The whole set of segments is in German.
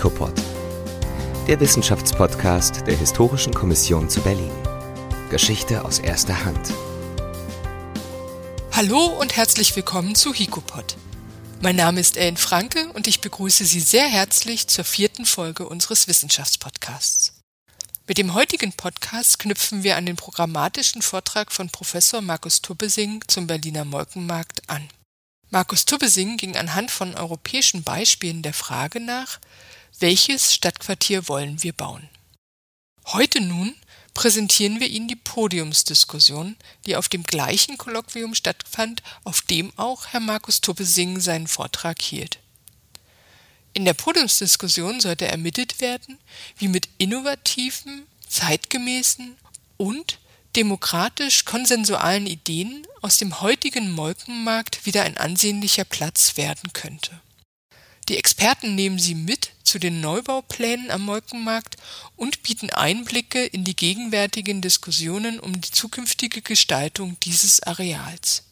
HICOPOD, der Wissenschaftspodcast der Historischen Kommission zu Berlin. Geschichte aus erster Hand. Hallo und herzlich willkommen zu HICOPOD. Mein Name ist Ellen Franke und ich begrüße Sie sehr herzlich zur vierten Folge unseres Wissenschaftspodcasts. Mit dem heutigen Podcast knüpfen wir an den programmatischen Vortrag von Professor Markus Tubbesing zum Berliner Molkenmarkt an. Markus Tubbesing ging anhand von europäischen Beispielen der Frage nach, welches Stadtquartier wollen wir bauen? Heute nun präsentieren wir Ihnen die Podiumsdiskussion, die auf dem gleichen Kolloquium stattfand, auf dem auch Herr Markus Tubbesing seinen Vortrag hielt. In der Podiumsdiskussion sollte ermittelt werden, wie mit innovativen, zeitgemäßen und demokratisch konsensualen Ideen aus dem heutigen Molkenmarkt wieder ein ansehnlicher Platz werden könnte. Die Experten nehmen sie mit zu den Neubauplänen am Molkenmarkt und bieten Einblicke in die gegenwärtigen Diskussionen um die zukünftige Gestaltung dieses Areals.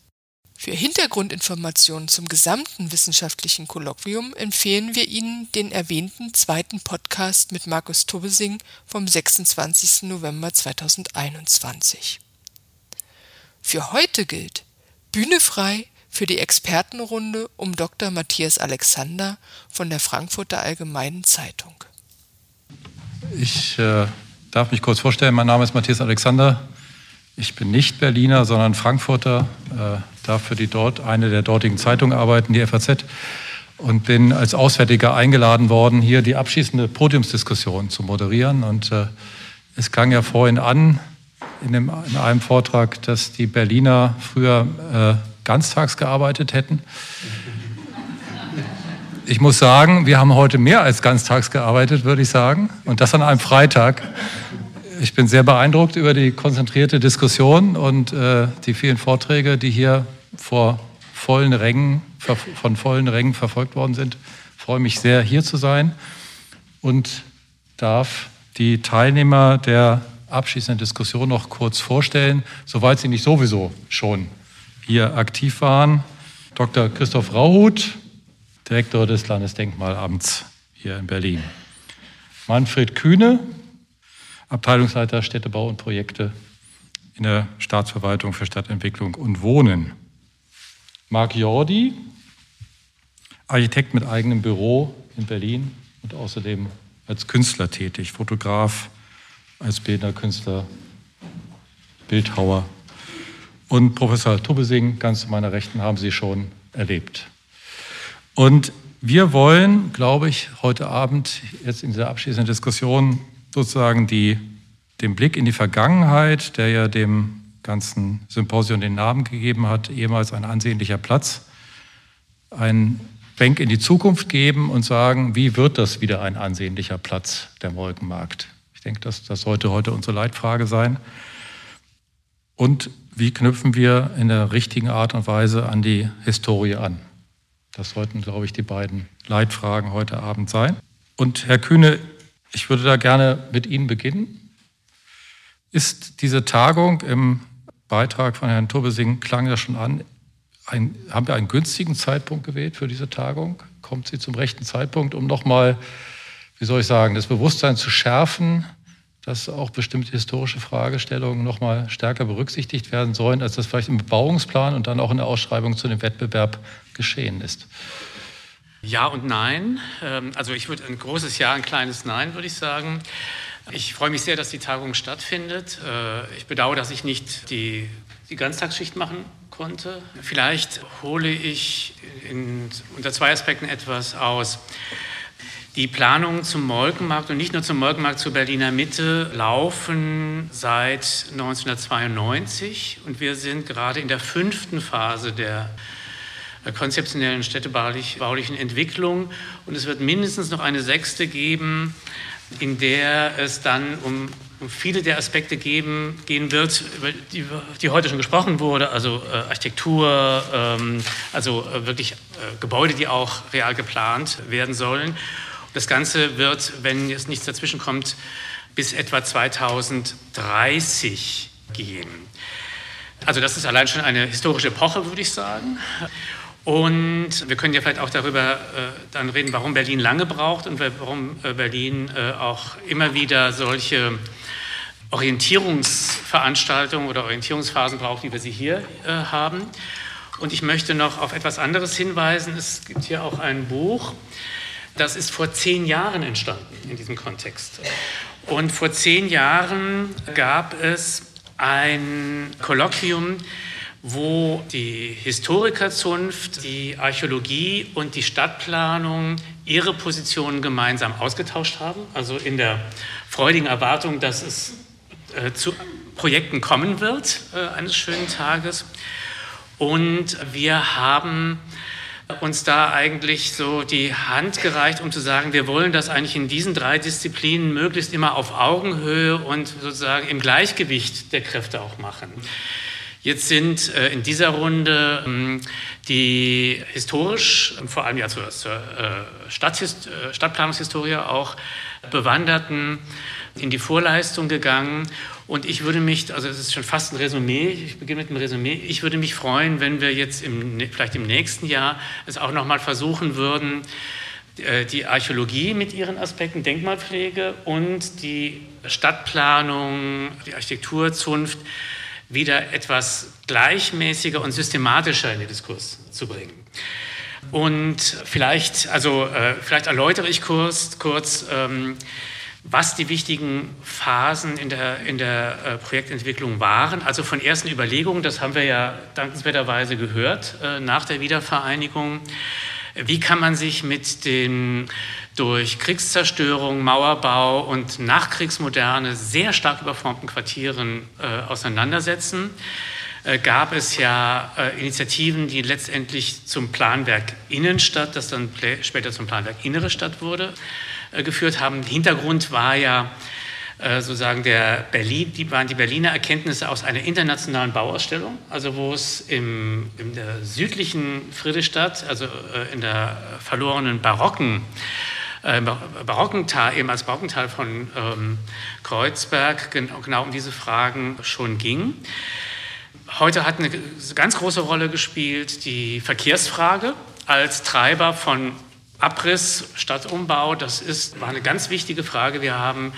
Für Hintergrundinformationen zum gesamten wissenschaftlichen Kolloquium empfehlen wir Ihnen den erwähnten zweiten Podcast mit Markus Tubbesing vom 26. November 2021. Für heute gilt Bühne frei für die Expertenrunde um Dr. Matthias Alexander von der Frankfurter Allgemeinen Zeitung. Ich äh, darf mich kurz vorstellen. Mein Name ist Matthias Alexander. Ich bin nicht Berliner, sondern Frankfurter, äh, darf für die dort eine der dortigen Zeitungen arbeiten, die FAZ, und bin als Auswärtiger eingeladen worden, hier die abschließende Podiumsdiskussion zu moderieren. Und äh, es klang ja vorhin an in, dem, in, einem Vortrag, dass die Berliner früher äh, ganztags gearbeitet hätten. Ich muss sagen, wir haben heute mehr als ganztags gearbeitet, würde ich sagen, und das an einem Freitag ich bin sehr beeindruckt über die konzentrierte Diskussion und äh, die vielen Vorträge, die hier vor vollen Rängen, von vollen Rängen verfolgt worden sind. Ich freue mich sehr, hier zu sein und darf die Teilnehmer der abschließenden Diskussion noch kurz vorstellen, soweit sie nicht sowieso schon hier aktiv waren. Dr. Christoph Rauhut, Direktor des Landesdenkmalamts hier in Berlin. Manfred Kühne, Abteilungsleiter Städtebau und Projekte in der Staatsverwaltung für Stadtentwicklung und Wohnen. Marc Jordi, Architekt mit eigenem Büro in Berlin und außerdem als Künstler tätig, Fotograf, als bildender Künstler, Bildhauer. Und Professor Tubbesing, ganz zu meiner Rechten, haben Sie schon erlebt. Und wir wollen, glaube ich, heute Abend jetzt in dieser abschließenden Diskussion sozusagen die, den Blick in die Vergangenheit, der ja dem ganzen Symposium den Namen gegeben hat, ehemals ein ansehnlicher Platz, ein Bank in die Zukunft geben und sagen, wie wird das wieder ein ansehnlicher Platz, der Molkenmarkt? Ich denke, das, das sollte heute unsere Leitfrage sein. Und wie knüpfen wir in der richtigen Art und Weise an die Historie an? Das sollten, glaube ich, die beiden Leitfragen heute Abend sein. Und Herr Kühne, ich würde da gerne mit Ihnen beginnen. Ist diese Tagung im Beitrag von Herrn Turbesing, klang ja schon an, ein, haben wir einen günstigen Zeitpunkt gewählt für diese Tagung? Kommt sie zum rechten Zeitpunkt, um nochmal, wie soll ich sagen, das Bewusstsein zu schärfen, dass auch bestimmte historische Fragestellungen nochmal stärker berücksichtigt werden sollen, als das vielleicht im Bebauungsplan und dann auch in der Ausschreibung zu dem Wettbewerb geschehen ist? Ja und nein. Ähm, also ich würde ein großes Ja, ein kleines Nein, würde ich sagen. Ich freue mich sehr, dass die Tagung stattfindet. Äh, ich bedauere, dass ich nicht die, die Ganztagsschicht machen konnte. Vielleicht hole ich in, unter zwei Aspekten etwas aus. Die Planungen zum Molkenmarkt und nicht nur zum Molkenmarkt zur Berliner Mitte laufen seit 1992 und wir sind gerade in der fünften Phase der konzeptionellen städtebaulichen Entwicklung. Und es wird mindestens noch eine sechste geben, in der es dann um, um viele der Aspekte geben, gehen wird, über die, die heute schon gesprochen wurde, also äh, Architektur, ähm, also äh, wirklich äh, Gebäude, die auch real geplant werden sollen. Das Ganze wird, wenn jetzt nichts dazwischen kommt, bis etwa 2030 gehen. Also das ist allein schon eine historische Epoche, würde ich sagen. Und wir können ja vielleicht auch darüber äh, dann reden, warum Berlin lange braucht und warum äh, Berlin äh, auch immer wieder solche Orientierungsveranstaltungen oder Orientierungsphasen braucht, wie wir sie hier äh, haben. Und ich möchte noch auf etwas anderes hinweisen. Es gibt hier auch ein Buch, das ist vor zehn Jahren entstanden in diesem Kontext. Und vor zehn Jahren gab es ein Kolloquium, wo die Historikerzunft, die Archäologie und die Stadtplanung ihre Positionen gemeinsam ausgetauscht haben. Also in der freudigen Erwartung, dass es äh, zu Projekten kommen wird äh, eines schönen Tages. Und wir haben uns da eigentlich so die Hand gereicht, um zu sagen, wir wollen das eigentlich in diesen drei Disziplinen möglichst immer auf Augenhöhe und sozusagen im Gleichgewicht der Kräfte auch machen. Jetzt sind äh, in dieser Runde ähm, die historisch, vor allem ja zur, äh, äh, Stadtplanungshistorie auch bewanderten in die Vorleistung gegangen. Und ich würde mich, also es ist schon fast ein Resümee, ich beginne mit einem Resümee, ich würde mich freuen, wenn wir jetzt im, vielleicht im nächsten Jahr es auch nochmal versuchen würden, äh, die Archäologie mit ihren Aspekten Denkmalpflege und die Stadtplanung, die Architekturzunft wieder etwas gleichmäßiger und systematischer in den Diskurs zu bringen. Und vielleicht, also äh, vielleicht erläutere ich kurz, kurz ähm, was die wichtigen Phasen in der, in der äh, Projektentwicklung waren. Also von ersten Überlegungen, das haben wir ja dankenswerterweise gehört äh, nach der Wiedervereinigung. Wie kann man sich mit den durch Kriegszerstörung, Mauerbau und Nachkriegsmoderne sehr stark überformten Quartieren äh, auseinandersetzen? Äh, gab es ja äh, Initiativen, die letztendlich zum Planwerk Innenstadt, das dann später zum Planwerk Innere Stadt wurde, geführt haben. Hintergrund war ja äh, sozusagen der Berlin, die waren die Berliner Erkenntnisse aus einer internationalen Bauausstellung, also wo es im, in der südlichen Friedrichstadt, also äh, in der verlorenen barocken äh, barocken Tal, eben als Barockental von ähm, Kreuzberg genau, genau um diese Fragen schon ging. Heute hat eine ganz große Rolle gespielt die Verkehrsfrage als Treiber von Abriss, Stadtumbau, das ist, war eine ganz wichtige Frage. Wir haben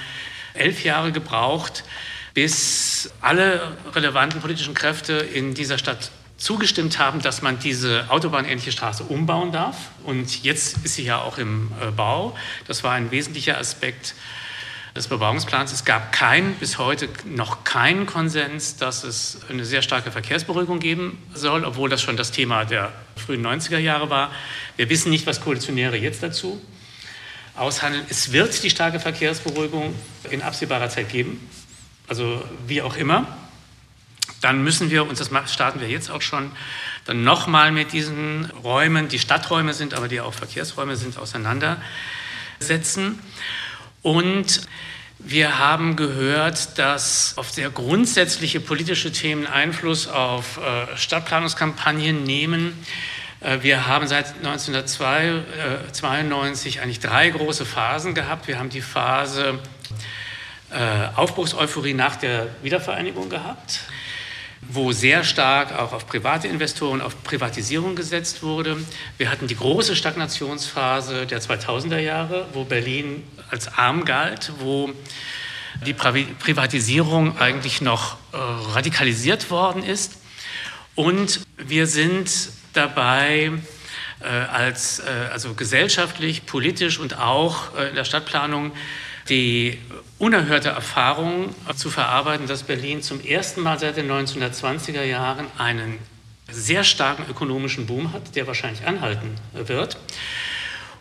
elf Jahre gebraucht, bis alle relevanten politischen Kräfte in dieser Stadt zugestimmt haben, dass man diese autobahnähnliche Straße umbauen darf. Und jetzt ist sie ja auch im äh, Bau. Das war ein wesentlicher Aspekt des Bebauungsplans. Es gab kein, bis heute noch keinen Konsens, dass es eine sehr starke Verkehrsberuhigung geben soll, obwohl das schon das Thema der frühen 90er Jahre war. Wir wissen nicht, was Koalitionäre jetzt dazu aushandeln. Es wird die starke Verkehrsberuhigung in absehbarer Zeit geben, also wie auch immer. Dann müssen wir, und das starten wir jetzt auch schon, dann nochmal mit diesen Räumen, die Stadträume sind, aber die auch Verkehrsräume sind, auseinandersetzen. Und wir haben gehört, dass auf sehr grundsätzliche politische Themen Einfluss auf äh, Stadtplanungskampagnen nehmen. Äh, wir haben seit 1992 äh, eigentlich drei große Phasen gehabt. Wir haben die Phase Aufbruchseuphorie nach der Wiedervereinigung gehabt wo sehr stark auch auf private Investoren, auf Privatisierung gesetzt wurde. Wir hatten die große Stagnationsphase der 2000er Jahre, wo Berlin als arm galt, wo die Privatisierung eigentlich noch äh, radikalisiert worden ist. Und wir sind dabei, äh, als, äh, also gesellschaftlich, politisch und auch äh, in der Stadtplanung die unerhörte Erfahrung zu verarbeiten, dass Berlin zum ersten Mal seit den 1920er Jahren einen sehr starken ökonomischen Boom hat, der wahrscheinlich anhalten wird.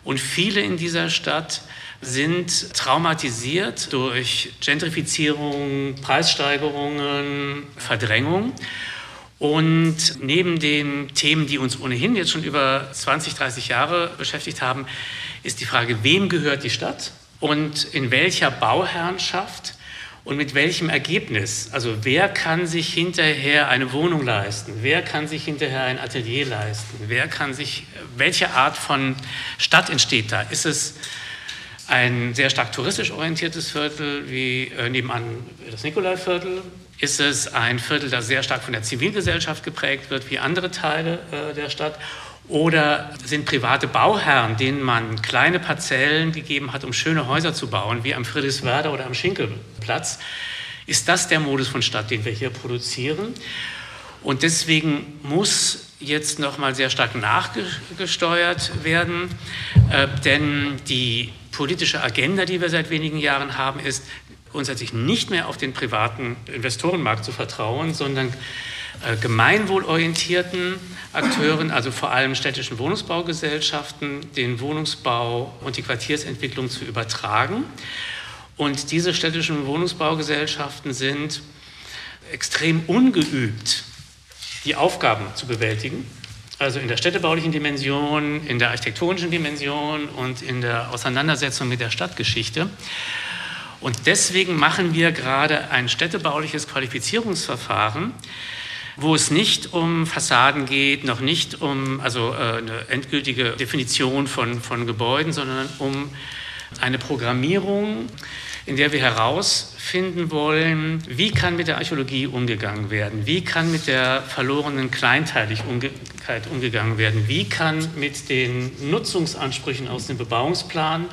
Und viele in dieser Stadt sind traumatisiert durch Gentrifizierung, Preissteigerungen, Verdrängung. Und neben den Themen, die uns ohnehin jetzt schon über 20, 30 Jahre beschäftigt haben, ist die Frage, wem gehört die Stadt? Und in welcher Bauherrschaft und mit welchem Ergebnis. Also wer kann sich hinterher eine Wohnung leisten? Wer kann sich hinterher ein Atelier leisten? Wer kann sich, welche Art von Stadt entsteht da? Ist es ein sehr stark touristisch orientiertes Viertel wie äh, nebenan das Nikolaiviertel? Ist es ein Viertel, das sehr stark von der Zivilgesellschaft geprägt wird wie andere Teile äh, der Stadt? Oder sind private Bauherren, denen man kleine Parzellen gegeben hat, um schöne Häuser zu bauen, wie am Friedrichswerder oder am Schinkelplatz, ist das der Modus von Stadt, den wir hier produzieren. Und deswegen muss jetzt noch mal sehr stark nachgesteuert werden, äh, denn die politische Agenda, die wir seit wenigen Jahren haben, ist grundsätzlich nicht mehr auf den privaten Investorenmarkt zu vertrauen, sondern äh, gemeinwohlorientierten Akteuren, also vor allem städtischen Wohnungsbaugesellschaften, den Wohnungsbau und die Quartiersentwicklung zu übertragen. Und diese städtischen Wohnungsbaugesellschaften sind extrem ungeübt, die Aufgaben zu bewältigen. Also in der städtebaulichen Dimension, in der architektonischen Dimension und in der Auseinandersetzung mit der Stadtgeschichte. Und deswegen machen wir gerade ein städtebauliches Qualifizierungsverfahren, wo es nicht um Fassaden geht, noch nicht um also, äh, eine endgültige Definition von, von Gebäuden, sondern um eine Programmierung, in der wir herausfinden wollen, wie kann mit der Archäologie umgegangen werden, wie kann mit der verlorenen Kleinteiligkeit umgegangen werden, wie kann mit den Nutzungsansprüchen aus dem Bebauungsplan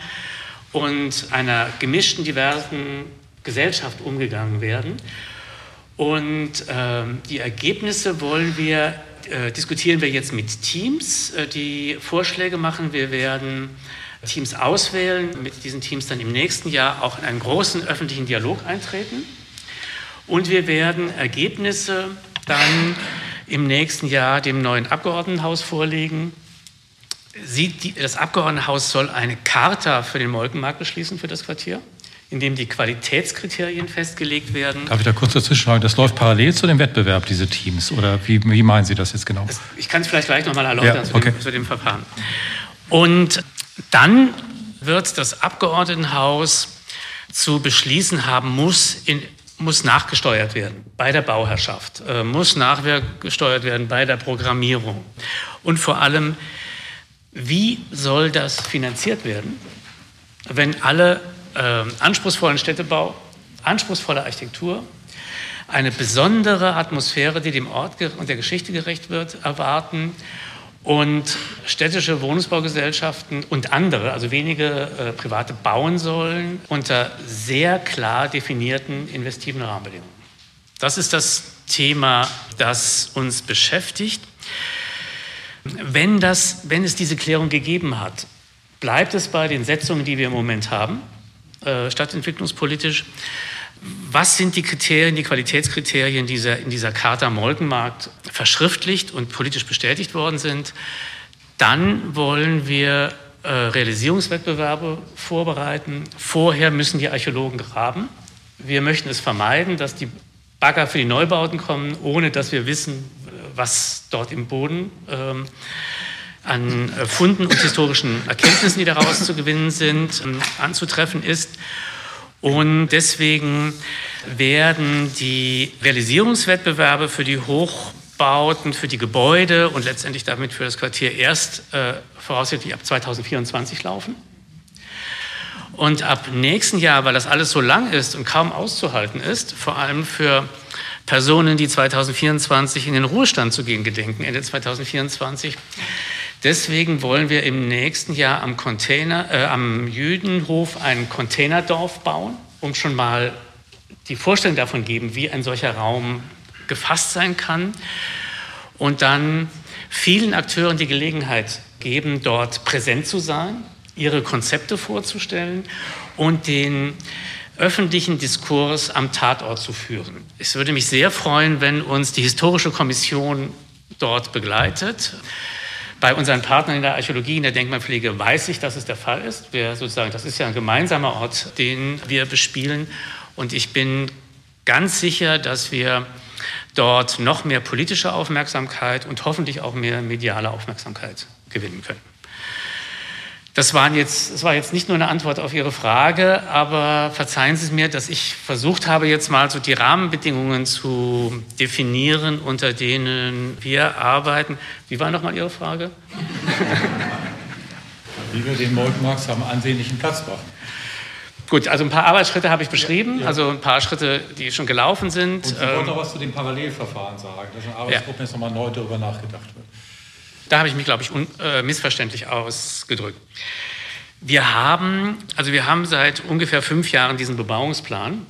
und einer gemischten, diversen Gesellschaft umgegangen werden. Und ähm, die Ergebnisse wollen wir, äh, diskutieren wir jetzt mit Teams, äh, die Vorschläge machen. Wir werden Teams auswählen, mit diesen Teams dann im nächsten Jahr auch in einen großen öffentlichen Dialog eintreten. Und wir werden Ergebnisse dann im nächsten Jahr dem neuen Abgeordnetenhaus vorlegen. Sie, die, das Abgeordnetenhaus soll eine Charta für den Molkenmarkt beschließen für das Quartier in dem die Qualitätskriterien festgelegt werden. Darf ich da kurz dazwischen? Das läuft parallel zu dem Wettbewerb, diese Teams? Oder wie, wie meinen Sie das jetzt genau? Das, ich kann es vielleicht gleich nochmal erläutern ja, okay. zu, dem, zu dem Verfahren. Und dann wird das Abgeordnetenhaus zu beschließen haben, muss, in, muss nachgesteuert werden bei der Bauherrschaft, äh, muss nachgesteuert werden bei der Programmierung. Und vor allem, wie soll das finanziert werden, wenn alle äh, anspruchsvollen Städtebau, anspruchsvolle Architektur, eine besondere Atmosphäre, die dem Ort und der Geschichte gerecht wird, erwarten und städtische Wohnungsbaugesellschaften und andere, also wenige äh, private, bauen sollen unter sehr klar definierten investiven Rahmenbedingungen. Das ist das Thema, das uns beschäftigt. Wenn, das, wenn es diese Klärung gegeben hat, bleibt es bei den Setzungen, die wir im Moment haben. Äh, stadtentwicklungspolitisch. Was sind die Kriterien, die Qualitätskriterien, die in dieser Charta Molkenmarkt verschriftlicht und politisch bestätigt worden sind? Dann wollen wir äh, Realisierungswettbewerbe vorbereiten. Vorher müssen die Archäologen graben. Wir möchten es vermeiden, dass die Bagger für die Neubauten kommen, ohne dass wir wissen, was dort im Boden ähm, an äh, Funden und historischen Erkenntnissen, die daraus zu gewinnen sind, ähm, anzutreffen ist. Und deswegen werden die Realisierungswettbewerbe für die Hochbauten, für die Gebäude und letztendlich damit für das Quartier erst äh, voraussichtlich ab 2024 laufen. Und ab nächsten Jahr, weil das alles so lang ist und kaum auszuhalten ist, vor allem für Personen, die 2024 in den Ruhestand zu gehen gedenken, Ende 2024, Deswegen wollen wir im nächsten Jahr am, Container, äh, am Jüdenhof ein Containerdorf bauen, um schon mal die Vorstellung davon geben, wie ein solcher Raum gefasst sein kann. Und dann vielen Akteuren die Gelegenheit geben, dort präsent zu sein, ihre Konzepte vorzustellen und den öffentlichen Diskurs am Tatort zu führen. Es würde mich sehr freuen, wenn uns die Historische Kommission dort begleitet. Bei unseren Partnern in der Archäologie, in der Denkmalpflege weiß ich, dass es der Fall ist. Wir sozusagen, das ist ja ein gemeinsamer Ort, den wir bespielen. Und ich bin ganz sicher, dass wir dort noch mehr politische Aufmerksamkeit und hoffentlich auch mehr mediale Aufmerksamkeit gewinnen können. Das, waren jetzt, das war jetzt nicht nur eine Antwort auf Ihre Frage, aber verzeihen Sie es mir, dass ich versucht habe, jetzt mal so die Rahmenbedingungen zu definieren, unter denen wir arbeiten. Wie war nochmal Ihre Frage? Wie wir den Molkenmarkt haben ansehnlichen Platz machen. Gut, also ein paar Arbeitsschritte habe ich beschrieben, ja, ja. also ein paar Schritte, die schon gelaufen sind. Und Sie ähm, wollten noch was zu den Parallelverfahren sagen, dass in der Arbeitsgruppe ja. jetzt nochmal neu darüber nachgedacht wird. Da habe ich mich, glaube ich, un, äh, missverständlich ausgedrückt. Wir haben, also wir haben seit ungefähr fünf Jahren diesen Bebauungsplan.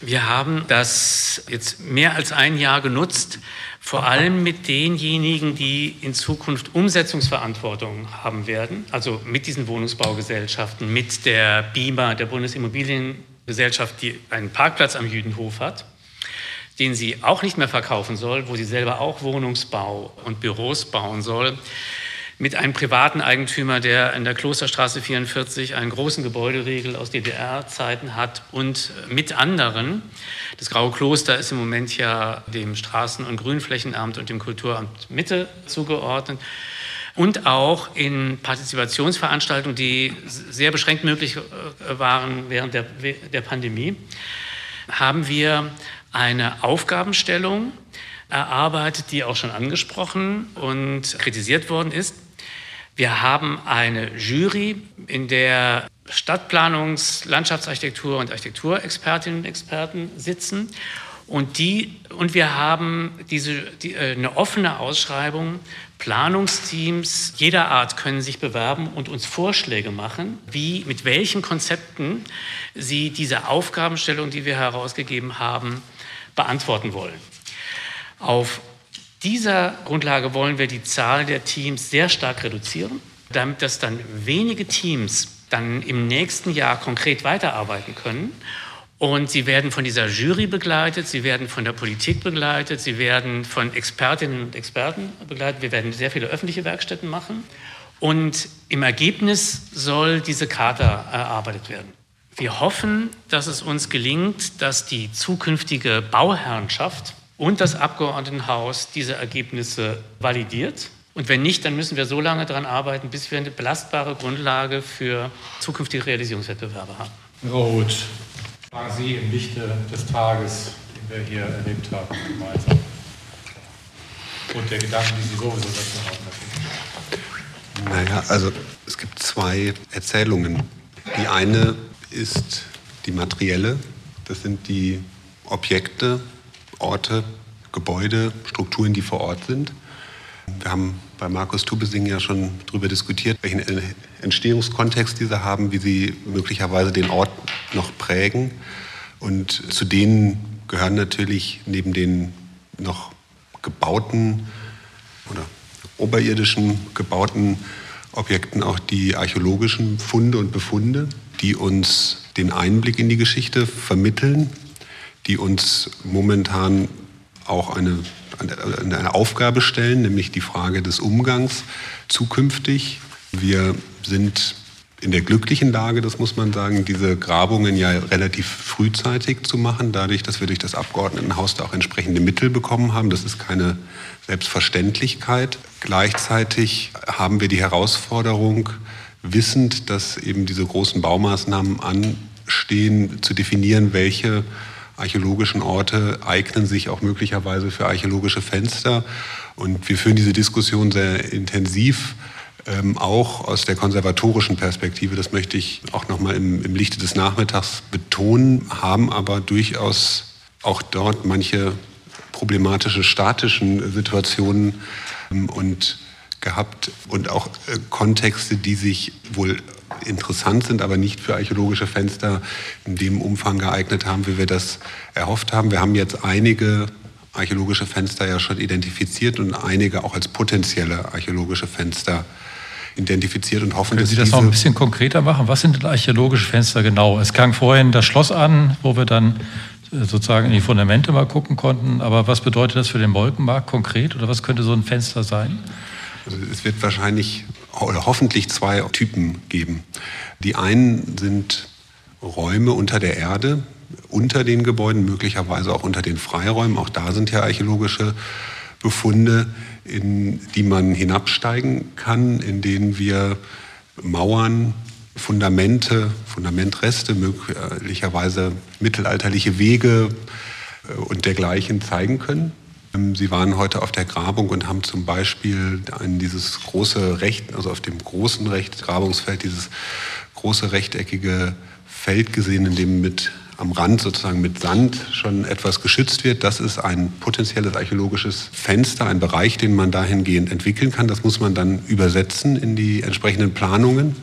Wir haben das jetzt mehr als ein Jahr genutzt, vor allem mit denjenigen, die in Zukunft Umsetzungsverantwortung haben werden, also mit diesen Wohnungsbaugesellschaften, mit der BIMA, der Bundesimmobiliengesellschaft, die einen Parkplatz am Jüdenhof hat, den sie auch nicht mehr verkaufen soll, wo sie selber auch Wohnungsbau und Büros bauen soll mit einem privaten Eigentümer, der in der Klosterstraße 44 einen großen Gebäuderiegel aus DDR-Zeiten hat und mit anderen. Das Graue Kloster ist im Moment ja dem Straßen- und Grünflächenamt und dem Kulturamt Mitte zugeordnet. Und auch in Partizipationsveranstaltungen, die sehr beschränkt möglich äh, waren während der, der Pandemie, haben wir eine Aufgabenstellung erarbeitet, die auch schon angesprochen und kritisiert worden ist. Wir haben eine Jury, in der Stadtplanungs-, Landschaftsarchitektur- und Architekturexpertinnen und Experten sitzen. Und, die, und wir haben diese, die, äh, eine offene Ausschreibung. Planungsteams jeder Art können sich bewerben und uns Vorschläge machen, wie, mit welchen Konzepten sie diese Aufgabenstellung, die wir herausgegeben haben, beantworten wollen. Auf dieser Grundlage wollen wir die Zahl der Teams sehr stark reduzieren, damit dass dann wenige Teams dann im nächsten Jahr konkret weiterarbeiten können. Und sie werden von dieser Jury begleitet, sie werden von der Politik begleitet, sie werden von Expertinnen und Experten begleitet. Wir werden sehr viele öffentliche Werkstätten machen. Und im Ergebnis soll diese Charta erarbeitet werden. Wir hoffen, dass es uns gelingt, dass die zukünftige Bauherrenschaft und das Abgeordnetenhaus diese Ergebnisse validiert. Und wenn nicht, dann müssen wir so lange daran arbeiten, bis wir eine belastbare Grundlage für zukünftige Realisierungswettbewerbe haben. Roth, fragen Sie im Lichte des Tages, den wir hier erlebt haben, gemeinsam. Und der Gedanken, die Sie sowieso dazu haben. Naja, also es gibt zwei Erzählungen. Die eine ist die materielle, das sind die Objekte, Orte, Gebäude, Strukturen, die vor Ort sind. Wir haben bei Markus Tubesing ja schon darüber diskutiert, welchen Entstehungskontext diese haben, wie sie möglicherweise den Ort noch prägen. Und zu denen gehören natürlich neben den noch gebauten oder oberirdischen gebauten Objekten auch die archäologischen Funde und Befunde, die uns den Einblick in die Geschichte vermitteln, die uns momentan auch eine, eine Aufgabe stellen, nämlich die Frage des Umgangs zukünftig. Wir sind in der glücklichen Lage, das muss man sagen, diese Grabungen ja relativ frühzeitig zu machen, dadurch, dass wir durch das Abgeordnetenhaus da auch entsprechende Mittel bekommen haben. Das ist keine Selbstverständlichkeit. Gleichzeitig haben wir die Herausforderung, wissend, dass eben diese großen Baumaßnahmen anstehen, zu definieren, welche archäologischen Orte eignen sich auch möglicherweise für archäologische Fenster. Und wir führen diese Diskussion sehr intensiv, ähm, auch aus der konservatorischen Perspektive. Das möchte ich auch nochmal im, im Lichte des Nachmittags betonen, haben aber durchaus auch dort manche problematische statischen Situationen ähm, und gehabt und auch äh, Kontexte, die sich wohl interessant sind, aber nicht für archäologische Fenster in dem Umfang geeignet haben, wie wir das erhofft haben. Wir haben jetzt einige archäologische Fenster ja schon identifiziert und einige auch als potenzielle archäologische Fenster identifiziert und hoffen, Können dass Sie das noch ein bisschen konkreter machen? Was sind denn archäologische Fenster genau? Es klang vorhin das Schloss an, wo wir dann äh, sozusagen in die Fundamente mal gucken konnten. Aber was bedeutet das für den Molkenmarkt konkret oder was könnte so ein Fenster sein? Also es wird wahrscheinlich oder hoffentlich zwei Typen geben. Die einen sind Räume unter der Erde, unter den Gebäuden, möglicherweise auch unter den Freiräumen. Auch da sind ja archäologische Befunde, in die man hinabsteigen kann, in denen wir Mauern, Fundamente, Fundamentreste, möglicherweise mittelalterliche Wege äh, und dergleichen zeigen können. Ähm, Sie waren heute auf der Grabung und haben zum Beispiel an dieses große Recht, also auf dem großen Recht, Grabungsfeld, dieses große rechteckige Feld gesehen, in dem mit am Rand sozusagen mit Sand schon etwas geschützt wird. Das ist ein potenzielles archäologisches Fenster, ein Bereich, den man dahingehend entwickeln kann. Das muss man dann übersetzen in die entsprechenden Planungen.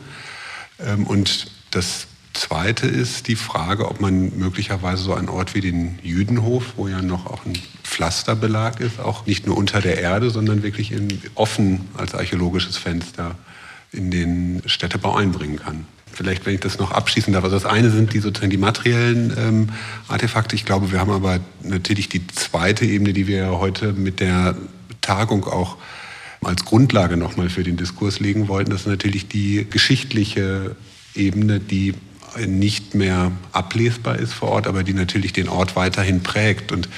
Ähm, und das Zweite ist die Frage, ob man möglicherweise so einen Ort wie den Jüdenhof, wo ja noch auch ein Pflasterbelag ist, auch nicht nur unter der Erde, sondern wirklich in, offen als archäologisches Fenster in den Städtebau einbringen kann. Vielleicht, wenn ich das noch abschließen darf. Also das eine sind die sozusagen die materiellen ähm, Artefakte. Ich glaube, wir haben aber natürlich die zweite Ebene, die wir heute mit der Tagung auch als Grundlage nochmal für den Diskurs legen wollten. Das ist natürlich die geschichtliche Ebene, die nicht mehr ablesbar ist vor Ort, aber die natürlich den Ort weiterhin prägt. Und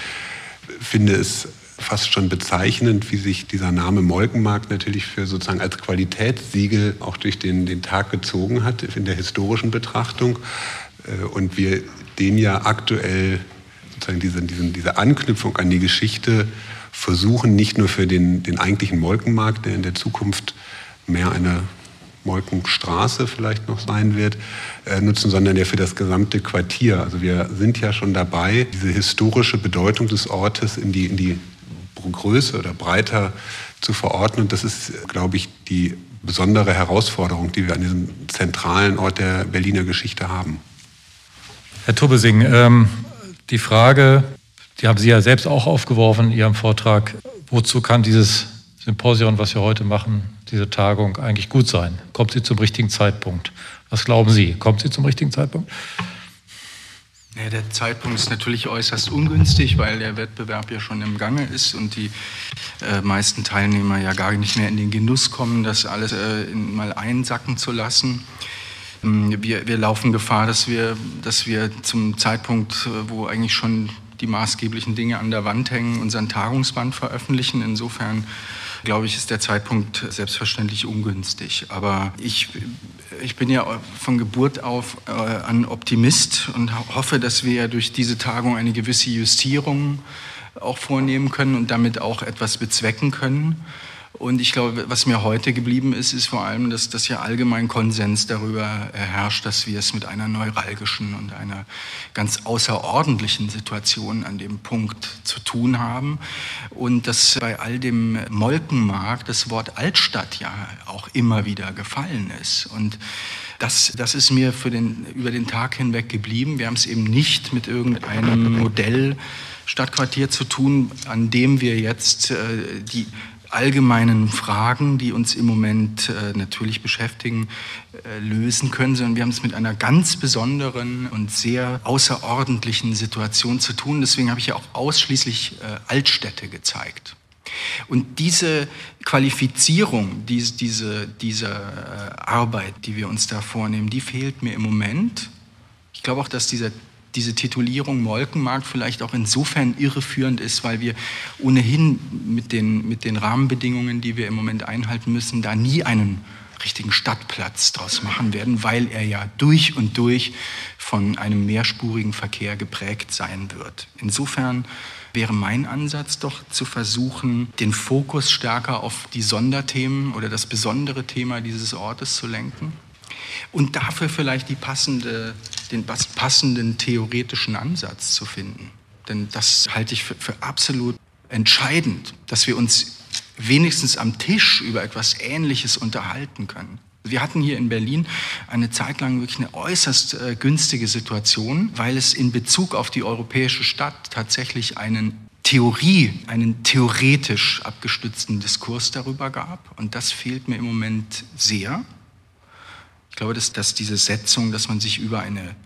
finde es fast schon bezeichnend, wie sich dieser Name Molkenmarkt natürlich für sozusagen als Qualitätssiegel auch durch den, den Tag gezogen hat in der historischen Betrachtung. Äh, und wir den ja aktuell sozusagen diese, diesen, diese Anknüpfung an die Geschichte versuchen, nicht nur für den, den eigentlichen Molkenmarkt, der in der Zukunft mehr eine Molkenstraße vielleicht noch sein wird, äh, nutzen, sondern ja für das gesamte Quartier. Also wir sind ja schon dabei, diese historische Bedeutung des Ortes in die, in die Größe oder breiter zu verorten. Und das ist, glaube ich, die besondere Herausforderung, die wir an diesem zentralen Ort der Berliner Geschichte haben. Herr Tubbesing, ähm, die Frage, die haben Sie ja selbst auch aufgeworfen in Ihrem Vortrag, wozu kann dieses Symposium, was wir heute machen, diese Tagung eigentlich gut sein? Kommt sie zum richtigen Zeitpunkt? Was glauben Sie? Kommt sie zum richtigen Zeitpunkt? Ja, der Zeitpunkt ist natürlich äußerst ungünstig, weil der Wettbewerb ja schon im Gange ist und die äh, meisten Teilnehmer ja gar nicht mehr in den Genuss kommen, das alles äh, mal einsacken zu lassen. Ähm, wir, wir, laufen Gefahr, dass wir, dass wir zum Zeitpunkt, äh, wo eigentlich schon die maßgeblichen Dinge an der Wand hängen, unseren Tagungsband veröffentlichen. Insofern glaube ich, ist der Zeitpunkt selbstverständlich ungünstig. Aber ich, ich bin ja von Geburt auf äh, ein Optimist und hoffe, dass wir durch diese Tagung eine gewisse Justierung auch vornehmen können und damit auch etwas bezwecken können. Und ich glaube, was mir heute geblieben ist, ist vor allem, dass, dass ja allgemein Konsens darüber herrscht, dass wir es mit einer neuralgischen und einer ganz außerordentlichen Situation an dem Punkt zu tun haben. Und dass bei all dem Molkenmark das Wort Altstadt ja auch immer wieder gefallen ist. Und das, das ist mir für den, über den Tag hinweg geblieben. Wir haben es eben nicht mit irgendeinem Modell Stadtquartier zu tun, an dem wir jetzt äh, die allgemeinen Fragen, die uns im Moment äh, natürlich beschäftigen, äh, lösen können, sondern wir haben es mit einer ganz besonderen und sehr außerordentlichen Situation zu tun. Deswegen habe ich ja auch ausschließlich äh, Altstädte gezeigt. Und diese Qualifizierung, diese, diese, diese äh, Arbeit, die wir uns da vornehmen, die fehlt mir im Moment. Ich glaube auch, dass dieser diese Titulierung Molkenmarkt vielleicht auch insofern irreführend ist, weil wir ohnehin mit den, mit den Rahmenbedingungen, die wir im Moment einhalten müssen, da nie einen richtigen Stadtplatz draus machen werden, weil er ja durch und durch von einem mehrspurigen Verkehr geprägt sein wird. Insofern wäre mein Ansatz doch zu versuchen, den Fokus stärker auf die Sonderthemen oder das besondere Thema dieses Ortes zu lenken und dafür vielleicht passende, den passenden theoretischen Ansatz zu finden. Denn das halte ich für, für absolut entscheidend, dass wir uns wenigstens am Tisch über etwas Ähnliches unterhalten können. Wir hatten hier in Berlin eine Zeit lang wirklich eine äußerst äh, günstige Situation, weil es in Bezug auf die europäische Stadt tatsächlich einen Theorie, einen theoretisch abgestützten Diskurs darüber gab. Und das fehlt mir im Moment sehr. Ich glaube, dass, dass diese Setzung, dass man sich über eine,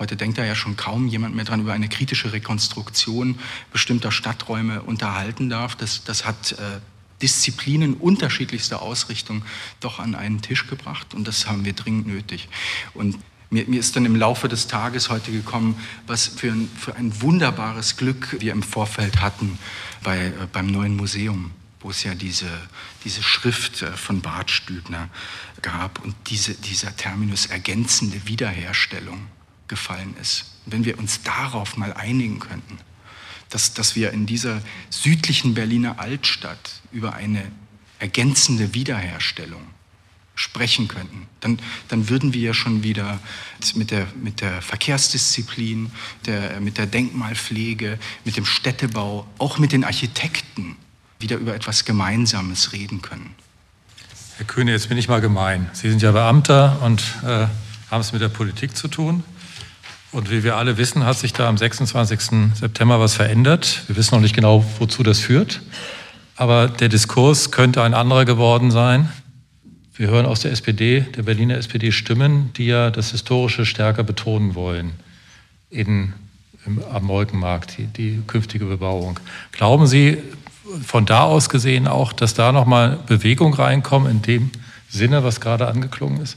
heute denkt da ja schon kaum jemand mehr dran, über eine kritische Rekonstruktion bestimmter Stadträume unterhalten darf, das, das hat äh, Disziplinen unterschiedlichster Ausrichtung doch an einen Tisch gebracht und das haben wir dringend nötig. Und mir, mir, ist dann im Laufe des Tages heute gekommen, was für ein, für ein wunderbares Glück wir im Vorfeld hatten bei, äh, beim neuen Museum wo es ja diese, diese Schrift äh, von Bart Stübner gab und diese, dieser Terminus ergänzende Wiederherstellung gefallen ist. Wenn wir uns darauf mal einigen könnten, dass, dass wir in dieser südlichen Berliner Altstadt über eine ergänzende Wiederherstellung sprechen könnten, dann, dann würden wir ja schon wieder mit der, mit der Verkehrsdisziplin, der, mit der Denkmalpflege, mit dem Städtebau, auch mit den Architekten wieder über etwas Gemeinsames reden können. Herr Kühne, jetzt bin ich mal gemein. Sie sind ja Beamter und äh, haben es mit der Politik zu tun. Und wie wir alle wissen, hat sich da am 26. September was verändert. Wir wissen noch nicht genau, wozu das führt. Aber der Diskurs könnte ein anderer geworden sein. Wir hören aus der SPD, der Berliner SPD, Stimmen, die ja das Historische stärker betonen wollen in, im, am Molkenmarkt, die, die künftige Bebauung. Glauben Sie von da aus gesehen auch, dass da nochmal Bewegung reinkommt in dem Sinne, was gerade angeklungen ist?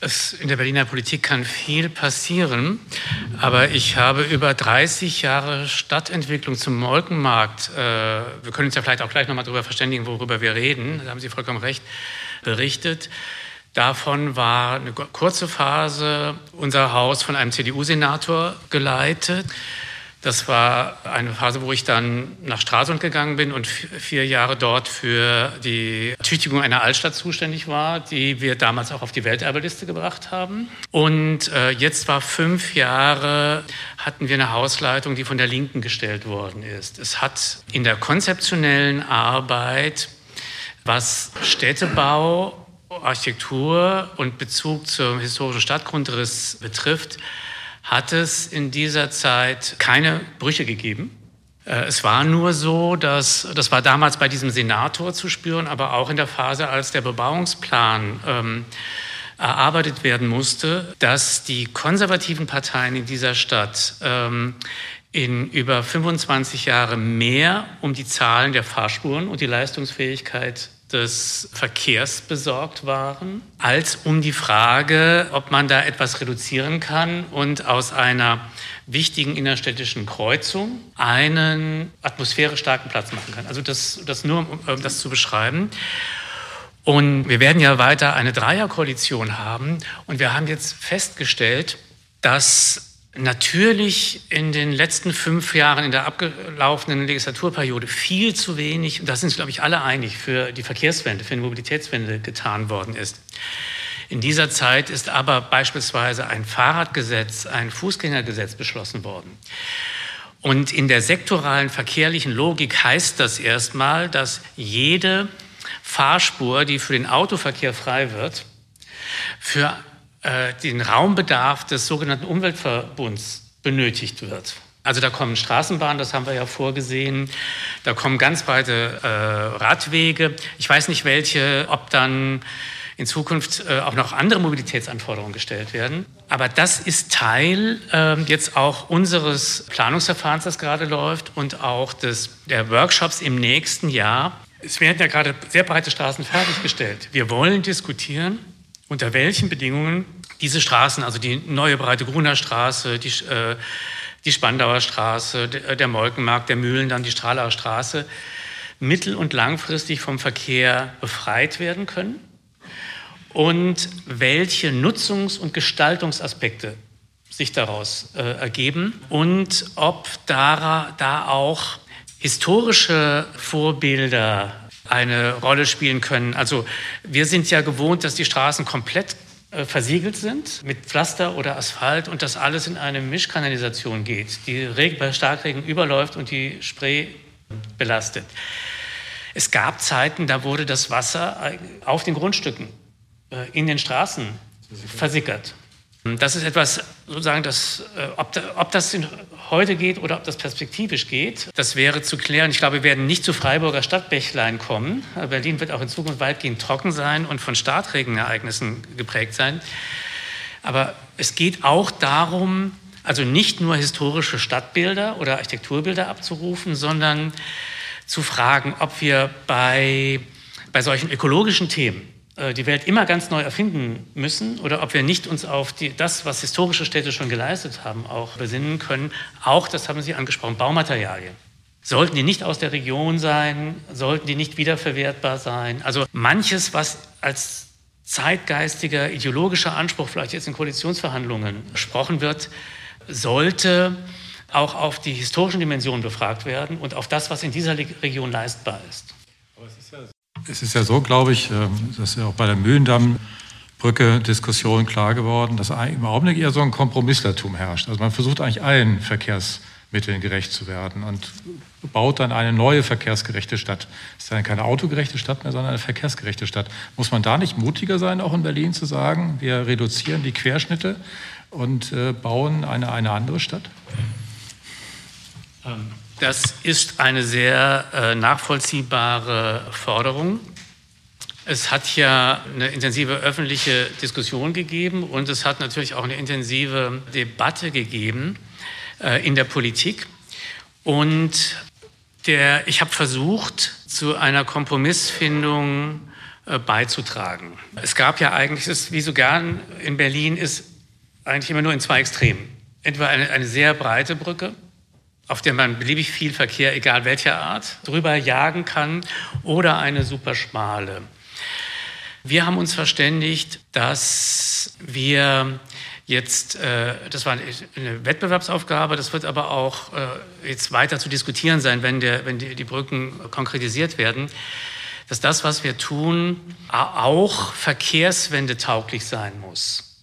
Es, in der Berliner Politik kann viel passieren, aber ich habe über 30 Jahre Stadtentwicklung zum Molkenmarkt, äh, wir können uns ja vielleicht auch gleich nochmal darüber verständigen, worüber wir reden, da haben Sie vollkommen recht, berichtet. Davon war eine kurze Phase unser Haus von einem CDU-Senator geleitet. Das war eine Phase, wo ich dann nach Stralsund gegangen bin und vier Jahre dort für die Tüchtigung einer Altstadt zuständig war, die wir damals auch auf die Welterbeliste gebracht haben. Und äh, jetzt war fünf Jahre, hatten wir eine Hausleitung, die von der Linken gestellt worden ist. Es hat in der konzeptionellen Arbeit, was Städtebau, Architektur und Bezug zum historischen Stadtgrundriss betrifft, hat es in dieser Zeit keine Brüche gegeben. Äh, es war nur so, dass das war damals bei diesem Senator zu spüren, aber auch in der Phase, als der Bebauungsplan ähm, erarbeitet werden musste, dass die konservativen Parteien in dieser Stadt ähm, in über 25 Jahre mehr um die Zahlen der Fahrspuren und die Leistungsfähigkeit des Verkehrs besorgt waren, als um die Frage, ob man da etwas reduzieren kann und aus einer wichtigen innerstädtischen Kreuzung einen atmosphärisch starken Platz machen kann. Also das, das nur, um das zu beschreiben. Und wir werden ja weiter eine Dreierkoalition haben. Und wir haben jetzt festgestellt, dass natürlich in den letzten fünf Jahren in der abgelaufenen Legislaturperiode viel zu wenig, und da sind glaube ich, alle einig, für die Verkehrswende, für die Mobilitätswende getan worden ist. In dieser Zeit ist aber beispielsweise ein Fahrradgesetz, ein Fußgängergesetz beschlossen worden. Und in der sektoralen verkehrlichen Logik heißt das erstmal, dass jede Fahrspur, die für den Autoverkehr frei wird, für äh, den Raumbedarf des sogenannten Umweltverbunds benötigt wird. Also da kommen Straßenbahnen, das haben wir ja vorgesehen, da kommen ganz breite äh, Radwege. Ich weiß nicht welche, ob dann in Zukunft äh, auch noch andere Mobilitätsanforderungen gestellt werden. Aber das ist Teil äh, jetzt auch unseres Planungsverfahrens, das gerade läuft und auch des, der Workshops im nächsten Jahr. Es werden ja gerade sehr breite Straßen fertiggestellt. Wir wollen diskutieren, unter welchen Bedingungen diese Straßen, also die neue breite Gruner Straße, die, äh, die Spandauer Straße, der, der Molkenmarkt, der Mühlen, dann die Strahler Straße, mittel- und langfristig vom Verkehr befreit werden können? Und welche Nutzungs- und Gestaltungsaspekte sich daraus äh, ergeben? Und ob da, da auch historische Vorbilder eine Rolle spielen können. Also wir sind ja gewohnt, dass die Straßen komplett äh, versiegelt sind mit Pflaster oder Asphalt und das alles in eine Mischkanalisation geht, die bei Starkregen überläuft und die Spree belastet. Es gab Zeiten, da wurde das Wasser auf den Grundstücken, äh, in den Straßen versickert. Das ist etwas, sozusagen, das, äh, ob, ob das heute geht oder ob das perspektivisch geht, das wäre zu klären. Ich glaube, wir werden nicht zu Freiburger Stadtbächlein kommen. Berlin wird auch in Zukunft weitgehend trocken sein und von Startregenereignissen geprägt sein. Aber es geht auch darum, also nicht nur historische Stadtbilder oder Architekturbilder abzurufen, sondern zu fragen, ob wir bei, bei solchen ökologischen Themen, äh, die Welt immer ganz neu erfinden müssen oder ob wir nicht uns auf die, das, was historische Städte schon geleistet haben, auch besinnen können. Auch, das haben Sie angesprochen, Baumaterialien. Sollten die nicht aus der Region sein? Sollten die nicht wiederverwertbar sein? Also manches, was als zeitgeistiger, ideologischer Anspruch vielleicht jetzt in Koalitionsverhandlungen besprochen wird, sollte auch auf die historischen Dimensionen befragt werden und auf das, was in dieser Region leistbar ist. Es ist ja so, glaube ich, ähm, das ist ja auch bei der Mühlendammbrücke Diskussion klar geworden, dass im Augenblick eher so ein Kompromisslertum herrscht. Also man versucht eigentlich allen Verkehrsmitteln gerecht zu werden und baut dann eine neue verkehrsgerechte Stadt. Es ist dann keine autogerechte Stadt mehr, sondern eine verkehrsgerechte Stadt. Muss man da nicht mutiger sein, auch in Berlin zu sagen, wir reduzieren die Querschnitte und äh, bauen eine, eine andere Stadt? Ähm, das ist eine sehr äh, nachvollziehbare Forderung. Es hat ja eine intensive öffentliche Diskussion gegeben und es hat natürlich auch eine intensive Debatte gegeben äh, in der Politik. Und der, ich habe versucht, zu einer Kompromissfindung äh, beizutragen. Es gab ja eigentlich, ist, wie so gern in Berlin ist, eigentlich immer nur in zwei Extremen. Entweder eine, eine sehr breite Brücke, auf der man beliebig viel Verkehr, egal welcher Art, drüber jagen kann, oder eine super schmale. Wir haben uns verständigt, dass wir jetzt, äh, das war eine Wettbewerbsaufgabe, das wird aber auch äh, jetzt weiter zu diskutieren sein, wenn, der, wenn die, die Brücken konkretisiert werden, dass das, was wir tun, auch verkehrswendetauglich sein muss.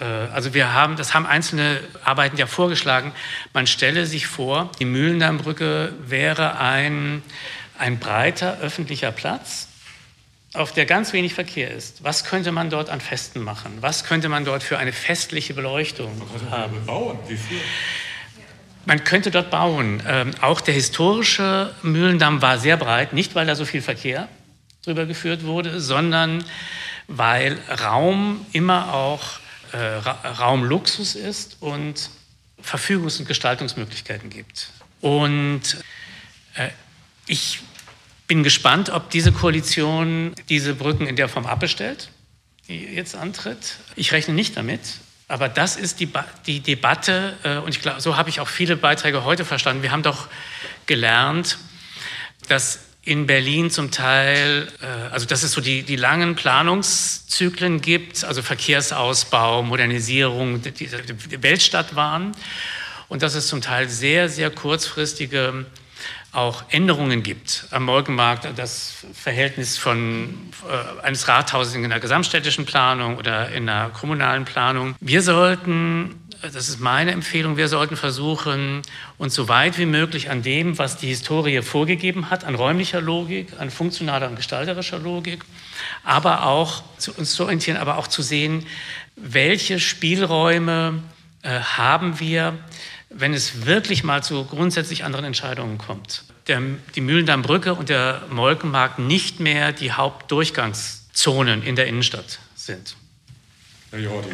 Äh, also wir haben, das haben einzelne Arbeiten ja vorgeschlagen, man stelle sich vor, die Mühlendammbrücke wäre ein, ein breiter öffentlicher Platz, auf der ganz wenig Verkehr ist. Was könnte man dort an Festen machen? Was könnte man dort für eine festliche Beleuchtung haben? Bauen, wie viel? Man könnte dort bauen. Ähm, auch der historische Mühlendamm war sehr breit, nicht weil da so viel Verkehr drüber geführt wurde, sondern weil Raum immer auch äh, Raumluxus ist und Verfügungs- und Gestaltungsmöglichkeiten gibt. Und äh, ich bin gespannt, ob diese Koalition diese Brücken in der Form abbestellt, die jetzt antritt. Ich rechne nicht damit. Aber das ist die, die Debatte, äh, und ich glaube, so habe ich auch viele Beiträge heute verstanden. Wir haben doch gelernt, dass in Berlin zum Teil, äh, also dass es so die, die langen Planungszyklen gibt, also Verkehrsausbau, Modernisierung, die, die Weltstadt waren und dass es zum Teil sehr, sehr kurzfristige auch Änderungen gibt am Morgenmarkt, das Verhältnis von äh, eines Rathauses in einer gesamtstädtischen Planung oder in einer kommunalen Planung. Wir sollten das ist meine Empfehlung, wir sollten versuchen, uns so weit wie möglich an dem, was die Historie vorgegeben hat, an räumlicher Logik, an funktionaler und gestalterischer Logik, aber auch zu uns zu orientieren, aber auch zu sehen, welche Spielräume äh, haben wir, wenn es wirklich mal zu grundsätzlich anderen Entscheidungen kommt. Der, die Mühlendammbrücke und der Molkenmarkt nicht mehr die Hauptdurchgangszonen in der Innenstadt sind. Herr Jordi.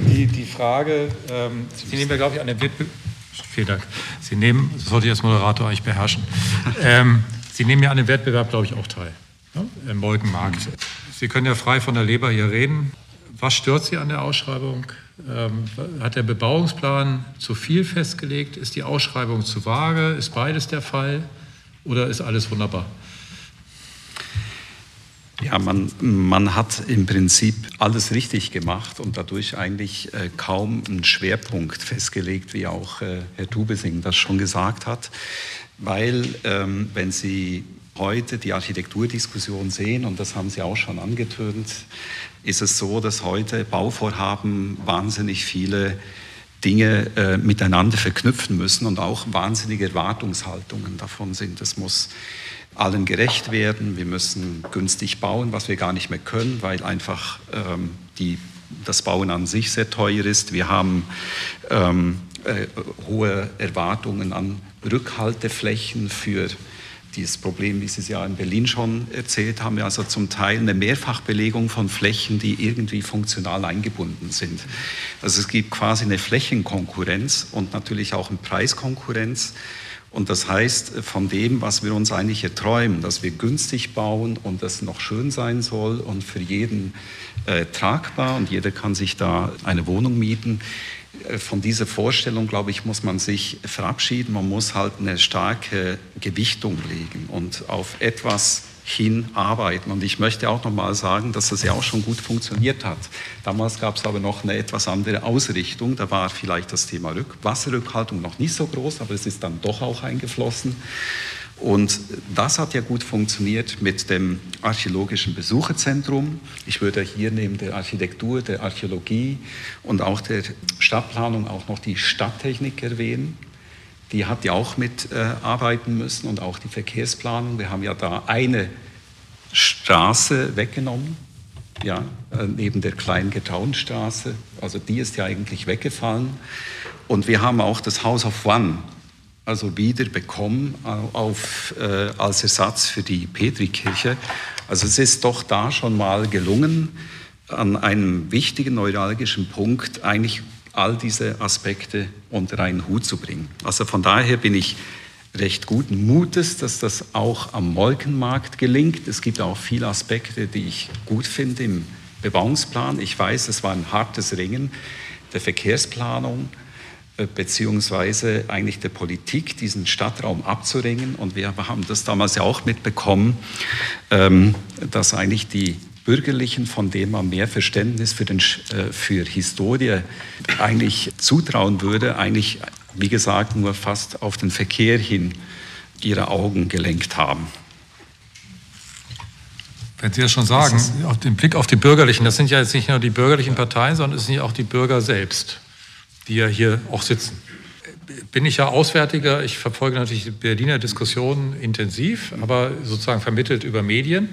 Die, die Frage, ähm, Sie nehmen ja, glaube ich, an der Wettbewerb. Vielen Dank. Sie nehmen, das sollte ich als Moderator eigentlich beherrschen. Ähm, Sie nehmen ja an dem Wettbewerb, glaube ich, auch teil. Ne? Im Molkenmarkt. Sie können ja frei von der Leber hier reden. Was stört Sie an der Ausschreibung? Ähm, hat der Bebauungsplan zu viel festgelegt? Ist die Ausschreibung zu vage? Ist beides der Fall? Oder ist alles wunderbar? Ja, man, man hat im Prinzip alles richtig gemacht und dadurch eigentlich äh, kaum einen Schwerpunkt festgelegt, wie auch äh, Herr Dubesing das schon gesagt hat. Weil, ähm, wenn Sie heute die Architekturdiskussion sehen, und das haben Sie auch schon angetönt, ist es so, dass heute Bauvorhaben wahnsinnig viele Dinge äh, miteinander verknüpfen müssen und auch wahnsinnige Erwartungshaltungen davon sind. Es muss allen gerecht werden. Wir müssen günstig bauen, was wir gar nicht mehr können, weil einfach ähm, die, das Bauen an sich sehr teuer ist. Wir haben ähm, äh, hohe Erwartungen an Rückhalteflächen für dieses Problem, wie Sie es ja in Berlin schon erzählt haben, also zum Teil eine Mehrfachbelegung von Flächen, die irgendwie funktional eingebunden sind. Also es gibt quasi eine Flächenkonkurrenz und natürlich auch eine Preiskonkurrenz. Und das heißt, von dem, was wir uns eigentlich erträumen, dass wir günstig bauen und das noch schön sein soll und für jeden äh, tragbar und jeder kann sich da eine Wohnung mieten, äh, von dieser Vorstellung, glaube ich, muss man sich verabschieden. Man muss halt eine starke Gewichtung legen und auf etwas hinarbeiten. Und ich möchte auch noch mal sagen, dass das ja auch schon gut funktioniert hat. Damals gab es aber noch eine etwas andere Ausrichtung. Da war vielleicht das Thema Rück Wasserrückhaltung noch nicht so groß, aber es ist dann doch auch eingeflossen. Und das hat ja gut funktioniert mit dem archäologischen Besucherzentrum. Ich würde hier neben der Architektur, der Archäologie und auch der Stadtplanung auch noch die Stadttechnik erwähnen. Die hat ja auch mitarbeiten äh, müssen und auch die Verkehrsplanung. Wir haben ja da eine Straße weggenommen, ja, äh, neben der kleinen Getauenstraße. Also die ist ja eigentlich weggefallen. Und wir haben auch das House of One also wieder bekommen auf, äh, als Ersatz für die Petrikirche. Also es ist doch da schon mal gelungen, an einem wichtigen neuralgischen Punkt eigentlich all diese Aspekte unter einen Hut zu bringen. Also von daher bin ich recht guten Mutes, dass das auch am Molkenmarkt gelingt. Es gibt auch viele Aspekte, die ich gut finde im Bebauungsplan. Ich weiß, es war ein hartes Ringen der Verkehrsplanung, äh, beziehungsweise eigentlich der Politik, diesen Stadtraum abzuringen. Und wir haben das damals ja auch mitbekommen, ähm, dass eigentlich die Bürgerlichen, von denen man mehr Verständnis für, den, äh, für Historie eigentlich zutrauen würde, eigentlich, wie gesagt, nur fast auf den Verkehr hin ihre Augen gelenkt haben. Wenn Sie das schon sagen, auf den Blick auf die Bürgerlichen, das sind ja jetzt nicht nur die bürgerlichen Parteien, sondern es sind ja auch die Bürger selbst die ja hier auch sitzen. Bin ich ja Auswärtiger, ich verfolge natürlich die Berliner Diskussionen intensiv, aber sozusagen vermittelt über Medien.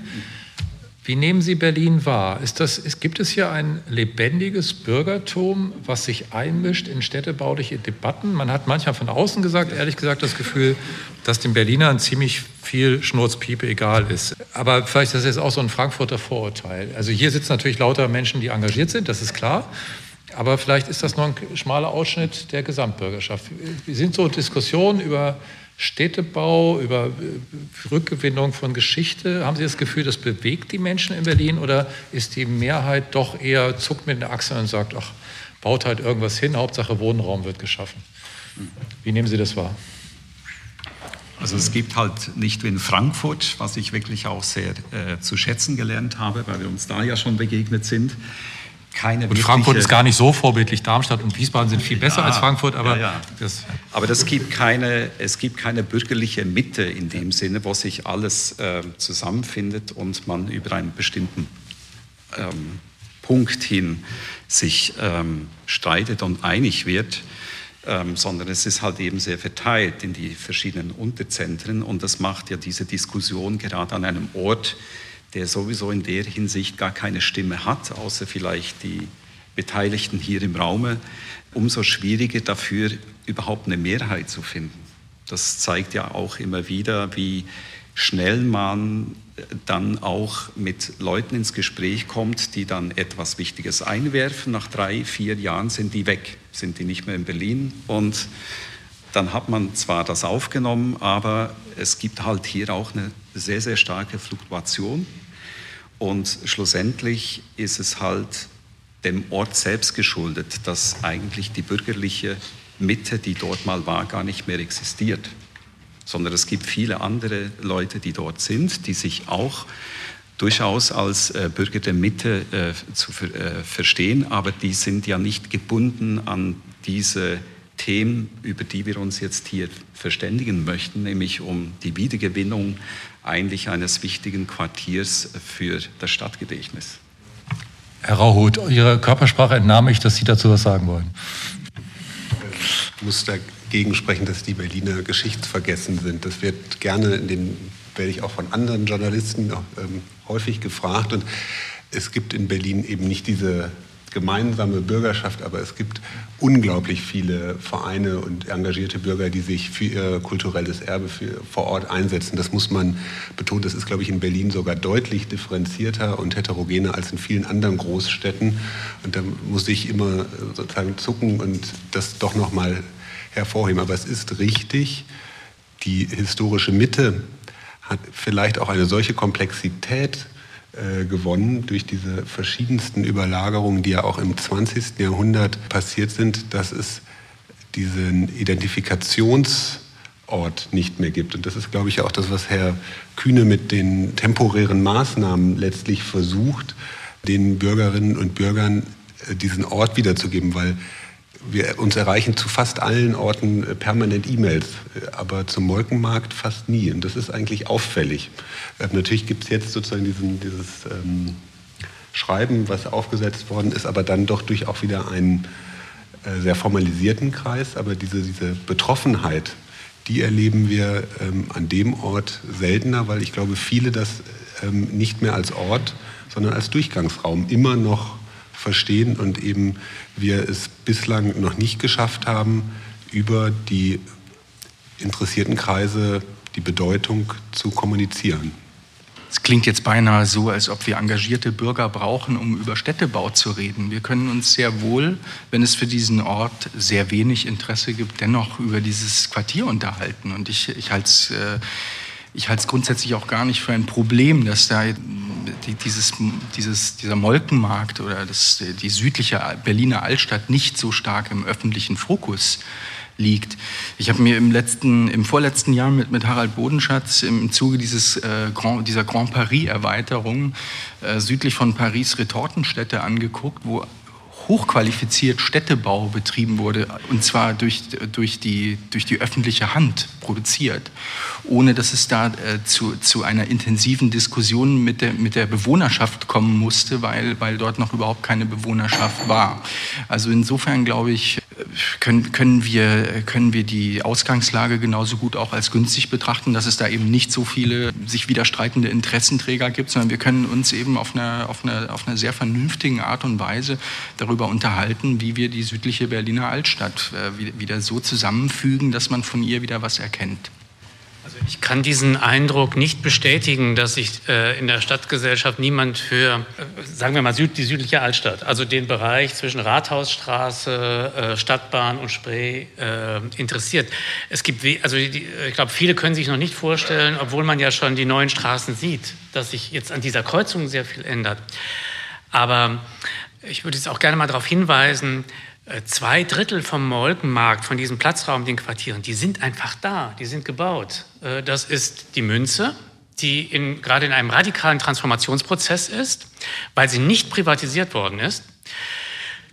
Wie nehmen Sie Berlin wahr? Das, gibt es hier ein lebendiges Bürgertum, was sich einmischt in städtebauliche Debatten? Man hat manchmal von außen gesagt, ehrlich gesagt, das Gefühl, dass den Berlinern ziemlich viel Schnurzpiepe egal ist. Aber vielleicht ist das jetzt auch so ein Frankfurter Vorurteil. Also hier sitzen natürlich lauter Menschen, die engagiert sind, das ist klar. Aber vielleicht ist das nur ein schmaler Ausschnitt der Gesamtbürgerschaft. Wir sind so Diskussionen über Städtebau, über äh, Rückgewinnung von Geschichte. Haben Sie das Gefühl, das bewegt die Menschen in Berlin oder ist die Mehrheit doch eher zuckt mit den Achseln und sagt, ach, baut halt irgendwas hin, Hauptsache Wohnraum wird geschaffen? Wie nehmen Sie das wahr? Also es gibt halt nicht wie in Frankfurt, was ich wirklich auch sehr äh, zu schätzen gelernt habe, weil wir uns da ja schon begegnet sind keine Und Frankfurt ist gar nicht so vorbildlich. Darmstadt und Wiesbaden sind viel besser ja, als Frankfurt, aber, ja, ja. Das, aber das gibt keine, es gibt keine bürgerliche Mitte in dem Sinne, wo sich alles äh, zusammenfindet und man über einen bestimmten ähm, Punkt hin sich ähm, streitet und einig wird. Ähm, sondern es ist halt eben sehr verteilt in die verschiedenen Unterzentren und das macht ja diese Diskussion gerade an einem Ort, der sowieso in der Hinsicht gar keine Stimme hat, außer vielleicht die Beteiligten hier im Raume, umso schwieriger dafür überhaupt eine Mehrheit zu finden. Das zeigt ja auch immer wieder, wie schnell man dann auch mit Leuten ins Gespräch kommt, die dann etwas Wichtiges einwerfen. Nach drei, vier Jahren sind die weg, sind die nicht mehr in Berlin. Und dann hat man zwar das aufgenommen, aber es gibt halt hier auch eine sehr, sehr starke Fluktuation. Und schlussendlich ist es halt dem Ort selbst geschuldet, dass eigentlich die bürgerliche Mitte, die dort mal war, gar nicht mehr existiert. Sondern es gibt viele andere Leute, die dort sind, die sich auch durchaus als äh, Bürger der Mitte äh, zu äh, verstehen, aber die sind ja nicht gebunden an diese Themen, über die wir uns jetzt hier verständigen möchten, nämlich um die Wiedergewinnung eigentlich eines wichtigen Quartiers für das Stadtgedächtnis. Herr Rauhut, Ihre Körpersprache entnahm ich, dass Sie dazu was sagen wollen. Ich muss dagegen sprechen, dass die Berliner geschichtsvergessen sind. Das wird gerne, in den, werde ich auch von anderen Journalisten ähm, häufig gefragt. Und es gibt in Berlin eben nicht diese gemeinsame Bürgerschaft, aber es gibt unglaublich viele Vereine und engagierte Bürger, die sich für ihr kulturelles Erbe für, vor Ort einsetzen. Das muss man betonen. Das ist, glaube ich, in Berlin sogar deutlich differenzierter und heterogener als in vielen anderen Großstädten. Und da muss ich immer sozusagen zucken und das doch noch mal hervorheben. Aber es ist richtig, die historische Mitte hat vielleicht auch eine solche Komplexität äh, gewonnen durch diese verschiedensten Überlagerungen, die ja auch im 20. Jahrhundert passiert sind, dass es diesen Identifikationsort nicht mehr gibt. Und das ist, glaube ich, auch das, was Herr Kühne mit den temporären Maßnahmen letztlich versucht, den Bürgerinnen und Bürgern äh, diesen Ort wiederzugeben, weil wir, uns erreichen zu fast allen Orten äh, permanent E-Mails, äh, aber zum Molkenmarkt fast nie. Und das ist eigentlich auffällig. Äh, natürlich gibt es jetzt sozusagen diesen, dieses ähm, Schreiben, was aufgesetzt worden ist, aber dann doch durch auch wieder einen äh, sehr formalisierten Kreis. Aber diese, diese Betroffenheit, die erleben wir ähm, an dem Ort seltener, weil ich glaube, viele das ähm, nicht mehr als Ort, sondern als Durchgangsraum immer noch verstehen und eben wir es bislang noch nicht geschafft haben, über die interessierten Kreise die Bedeutung zu kommunizieren. Es klingt jetzt beinahe so, als ob wir engagierte Bürger brauchen, um über Städtebau zu reden. Wir können uns sehr wohl, wenn es für diesen Ort sehr wenig Interesse gibt, dennoch über dieses Quartier unterhalten. Und ich, ich halte es äh, ich halte es grundsätzlich auch gar nicht für ein Problem, dass da dieses, dieses, dieser Molkenmarkt oder das, die südliche Berliner Altstadt nicht so stark im öffentlichen Fokus liegt. Ich habe mir im, letzten, im vorletzten Jahr mit, mit Harald Bodenschatz im Zuge dieses, äh, Grand, dieser Grand Paris-Erweiterung äh, südlich von Paris Retortenstädte angeguckt, wo hochqualifiziert Städtebau betrieben wurde, und zwar durch, durch, die, durch die öffentliche Hand produziert, ohne dass es da äh, zu, zu einer intensiven Diskussion mit der, mit der Bewohnerschaft kommen musste, weil, weil dort noch überhaupt keine Bewohnerschaft war. Also insofern glaube ich, können, können, wir, können wir die Ausgangslage genauso gut auch als günstig betrachten, dass es da eben nicht so viele sich widerstreitende Interessenträger gibt, sondern wir können uns eben auf einer, auf einer, auf einer sehr vernünftigen Art und Weise darüber unterhalten, wie wir die südliche Berliner Altstadt äh, wieder so zusammenfügen, dass man von ihr wieder was erkennt. Also ich kann diesen Eindruck nicht bestätigen, dass sich äh, in der Stadtgesellschaft niemand für, äh, sagen wir mal, Süd, die südliche Altstadt, also den Bereich zwischen Rathausstraße, äh, Stadtbahn und Spree äh, interessiert. Es gibt, also die, ich glaube, viele können sich noch nicht vorstellen, obwohl man ja schon die neuen Straßen sieht, dass sich jetzt an dieser Kreuzung sehr viel ändert. Aber ich würde jetzt auch gerne mal darauf hinweisen, zwei Drittel vom Molkenmarkt, von diesem Platzraum, den Quartieren, die sind einfach da, die sind gebaut. Äh, das ist die Münze, die in, gerade in einem radikalen Transformationsprozess ist, weil sie nicht privatisiert worden ist.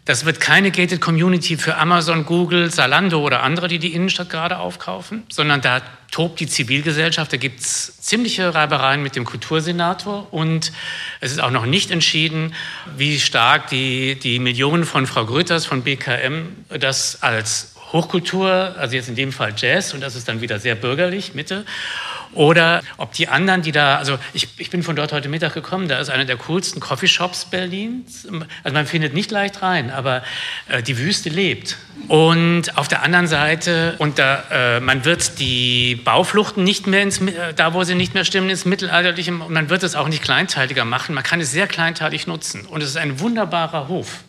Das wird keine Gated Community für Amazon, Google, Zalando oder andere, die die Innenstadt gerade aufkaufen, sondern da tobt die Zivilgesellschaft. Da gibt es ziemliche Reibereien mit dem Kultursenator und es ist auch noch nicht entschieden, wie stark die, die Millionen von Frau Grütters von BKM das als Hochkultur, also jetzt in dem Fall Jazz, und das ist dann wieder sehr bürgerlich, Mitte, oder ob die anderen, die da, also ich, ich bin von dort heute Mittag gekommen, da ist einer der coolsten Coffeeshops Berlins. Also man findet nicht leicht rein, aber äh, die Wüste lebt. Und auf der anderen Seite, und da, äh, man wird die Baufluchten nicht mehr, ins, äh, da wo sie nicht mehr stimmen, ins Mittelalterliche, und man wird es auch nicht kleinteiliger machen. Man kann es sehr kleinteilig nutzen. Und es ist ein wunderbarer Hof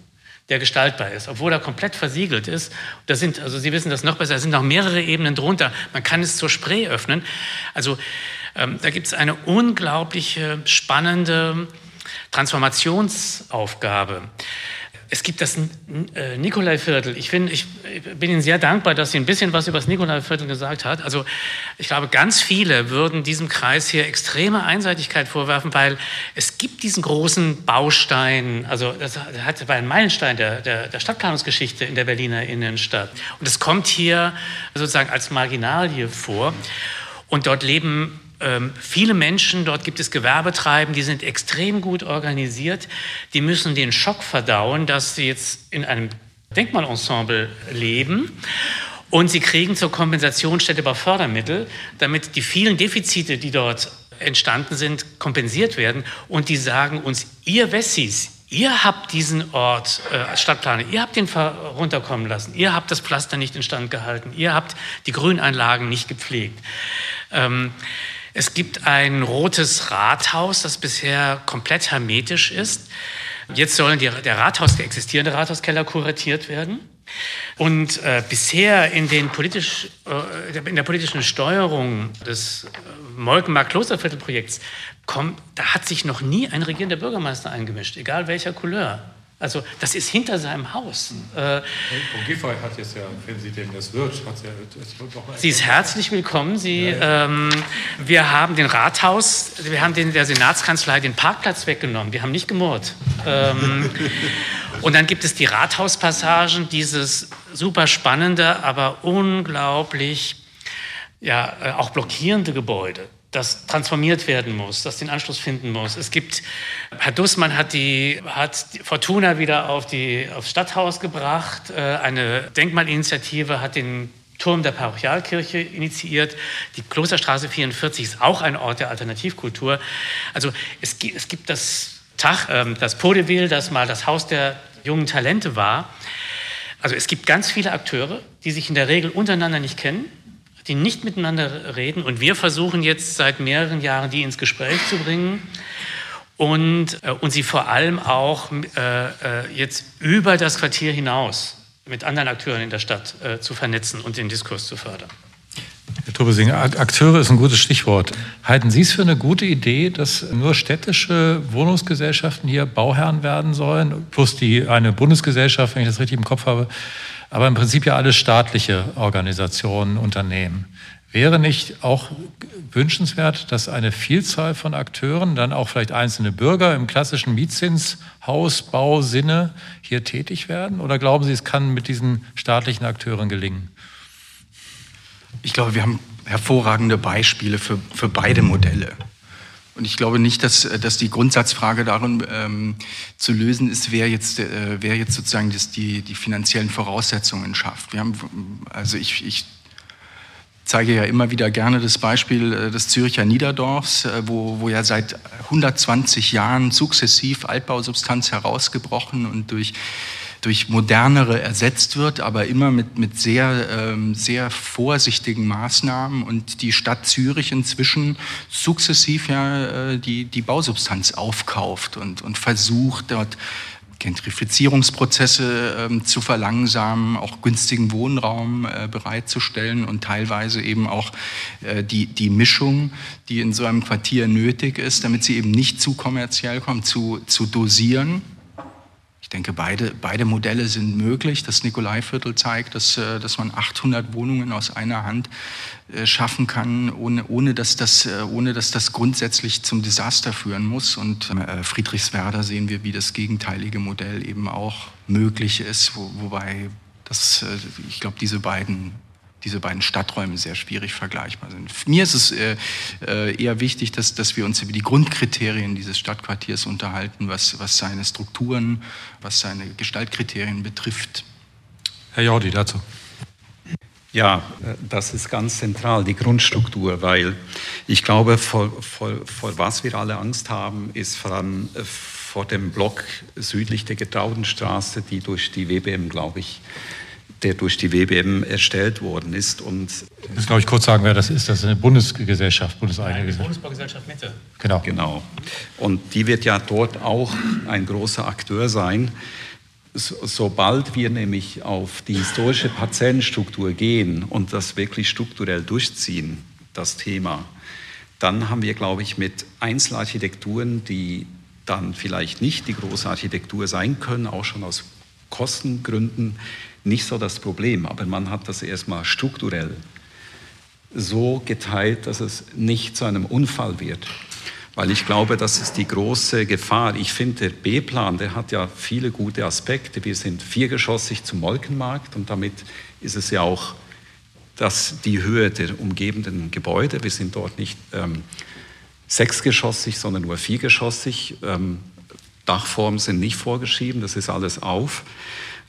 der gestaltbar ist, obwohl er komplett versiegelt ist. Da sind, also Sie wissen das noch besser, da sind noch mehrere Ebenen drunter. Man kann es zur Spree öffnen. Also ähm, da gibt es eine unglaubliche, spannende Transformationsaufgabe. Es gibt das äh, Nikolaiviertel. Ich, ich bin Ihnen sehr dankbar, dass Sie ein bisschen was über das Nikolaiviertel gesagt hat. Also ich glaube, ganz viele würden diesem Kreis hier extreme Einseitigkeit vorwerfen, weil es gibt diesen großen Baustein, also das hat bei einem Meilenstein der, der, der Stadtplanungsgeschichte in der Berliner Innenstadt. Und es kommt hier sozusagen als Marginalie vor. Und dort leben ähm, viele Menschen, dort gibt es Gewerbetreiben, die sind extrem gut organisiert. Die müssen den Schock verdauen, dass sie jetzt in einem Denkmalensemble leben. Und sie kriegen zur Kompensation Städtebau Fördermittel, damit die vielen Defizite, die dort entstanden sind, kompensiert werden. Und die sagen uns, ihr Wessis, ihr habt diesen Ort äh, als Stadtplaner, ihr habt den runterkommen lassen, ihr habt das Pflaster nicht instand gehalten, ihr habt die Grüneinlagen nicht gepflegt. Ähm, es gibt ein rotes Rathaus, das bisher komplett hermetisch ist. Jetzt sollen die, der Rathaus, der existierende Rathauskeller kuratiert werden. Und äh, bisher in, politisch, äh, in der politischen Steuerung des äh, Molkenmark-Klosterviertelprojekts da hat sich noch nie ein regierender Bürgermeister eingemischt, egal welcher Couleur. Also das ist hinter seinem Haus. Äh, Giffey hat jetzt ja, wenn sie denn das wird, hat sie ja Sie ist herzlich willkommen. Sie, ja, ähm, wir haben den Rathaus, wir haben den, der Senatskanzlei den Parkplatz weggenommen. Wir haben nicht gemurrt. Ähm, Und dann gibt es die Rathauspassagen, dieses super spannende, aber unglaublich ja, äh, auch blockierende Gebäude das transformiert werden muss, das den Anschluss finden muss. Es gibt, Herr Dussmann hat die, hat Fortuna wieder auf die, aufs Stadthaus gebracht. Äh, eine Denkmalinitiative hat den Turm der Parochialkirche initiiert. Die Klosterstraße 44 ist auch ein Ort der Alternativkultur. Also es, es gibt das Tag, ähm, das Podeville, das mal das Haus der jungen Talente war. Also es gibt ganz viele Akteure, die sich in der Regel untereinander nicht kennen die nicht miteinander reden. Und wir versuchen jetzt seit mehreren Jahren, die ins Gespräch zu bringen und, äh, und sie vor allem auch äh, äh, jetzt über das Quartier hinaus mit anderen Akteuren in der Stadt äh, zu vernetzen und den Diskurs zu fördern. Herr Tobesing, Akteure ist ein gutes Stichwort. Halten Sie es für eine gute Idee, dass nur städtische Wohnungsgesellschaften hier Bauherren werden sollen, plus die eine Bundesgesellschaft, wenn ich das richtig im Kopf habe, aber im Prinzip ja alles staatliche Organisationen, Unternehmen. Wäre nicht auch wünschenswert, dass eine Vielzahl von Akteuren, dann auch vielleicht einzelne Bürger im klassischen Mietzinshausbau-Sinne hier tätig werden? Oder glauben Sie, es kann mit diesen staatlichen Akteuren gelingen? Ich glaube, wir haben hervorragende Beispiele für, für beide Modelle. Und ich glaube nicht, dass, dass die Grundsatzfrage darin ähm, zu lösen ist, wer jetzt, äh, wer jetzt sozusagen das, die, die finanziellen Voraussetzungen schafft. Wir haben, also ich, ich zeige ja immer wieder gerne das Beispiel äh, des Züricher Niederdorfs, äh, wo, wo ja seit 120 Jahren sukzessiv Altbausubstanz herausgebrochen und durch durch modernere ersetzt wird, aber immer mit, mit sehr, ähm, sehr vorsichtigen Maßnahmen und die Stadt Zürich inzwischen sukzessiv ja äh, die, die Bausubstanz aufkauft und, und versucht dort Gentrifizierungsprozesse ähm, zu verlangsamen, auch günstigen Wohnraum äh, bereitzustellen und teilweise eben auch äh, die, die Mischung, die in so einem Quartier nötig ist, damit sie eben nicht zu kommerziell kommt, zu, zu dosieren denke, beide, beide Modelle sind möglich. Das Nikolaiviertel zeigt, dass, äh, dass man 800 Wohnungen aus einer Hand äh, schaffen kann, ohne, ohne, dass das, äh, ohne dass das grundsätzlich zum Desaster führen muss. Und Friedrichswerder sehen wir, wie das gegenteilige Modell eben auch möglich ist, wo, wobei das, ich glaube, diese beiden diese beiden Stadträume sehr schwierig vergleichbar sind. Mir ist es äh, äh, eher wichtig, dass, dass wir uns über die Grundkriterien dieses Stadtquartiers unterhalten, was, was seine Strukturen, was seine Gestaltkriterien betrifft. Herr Jordi, dazu. Ja, das ist ganz zentral, die Grundstruktur, weil ich glaube, vor, vor, vor was wir alle Angst haben, ist vor allem äh, vor dem Block südlich der Getraudenstraße, die durch die WBM, glaube ich, der durch die WBM erstellt worden ist. Und ich muss, glaube ich, kurz sagen, wer das ist. Das ist eine Bundesgesellschaft, bundeseigene Gesellschaft. Bundesbaugesellschaft Mitte. Genau. genau. Und die wird ja dort auch ein großer Akteur sein. sobald wir nämlich auf die historische Parzellenstruktur gehen und das wirklich strukturell durchziehen, das Thema, dann haben wir, glaube ich, mit Einzelarchitekturen, die dann vielleicht nicht die große Architektur sein können, auch schon aus Kostengründen, nicht so das Problem, aber man hat das erstmal strukturell so geteilt, dass es nicht zu einem Unfall wird. Weil ich glaube, das ist die große Gefahr. Ich finde, der B-Plan, der hat ja viele gute Aspekte. Wir sind viergeschossig zum Molkenmarkt und damit ist es ja auch das, die Höhe der umgebenden Gebäude. Wir sind dort nicht ähm, sechsgeschossig, sondern nur viergeschossig. Ähm, Dachformen sind nicht vorgeschrieben, das ist alles auf.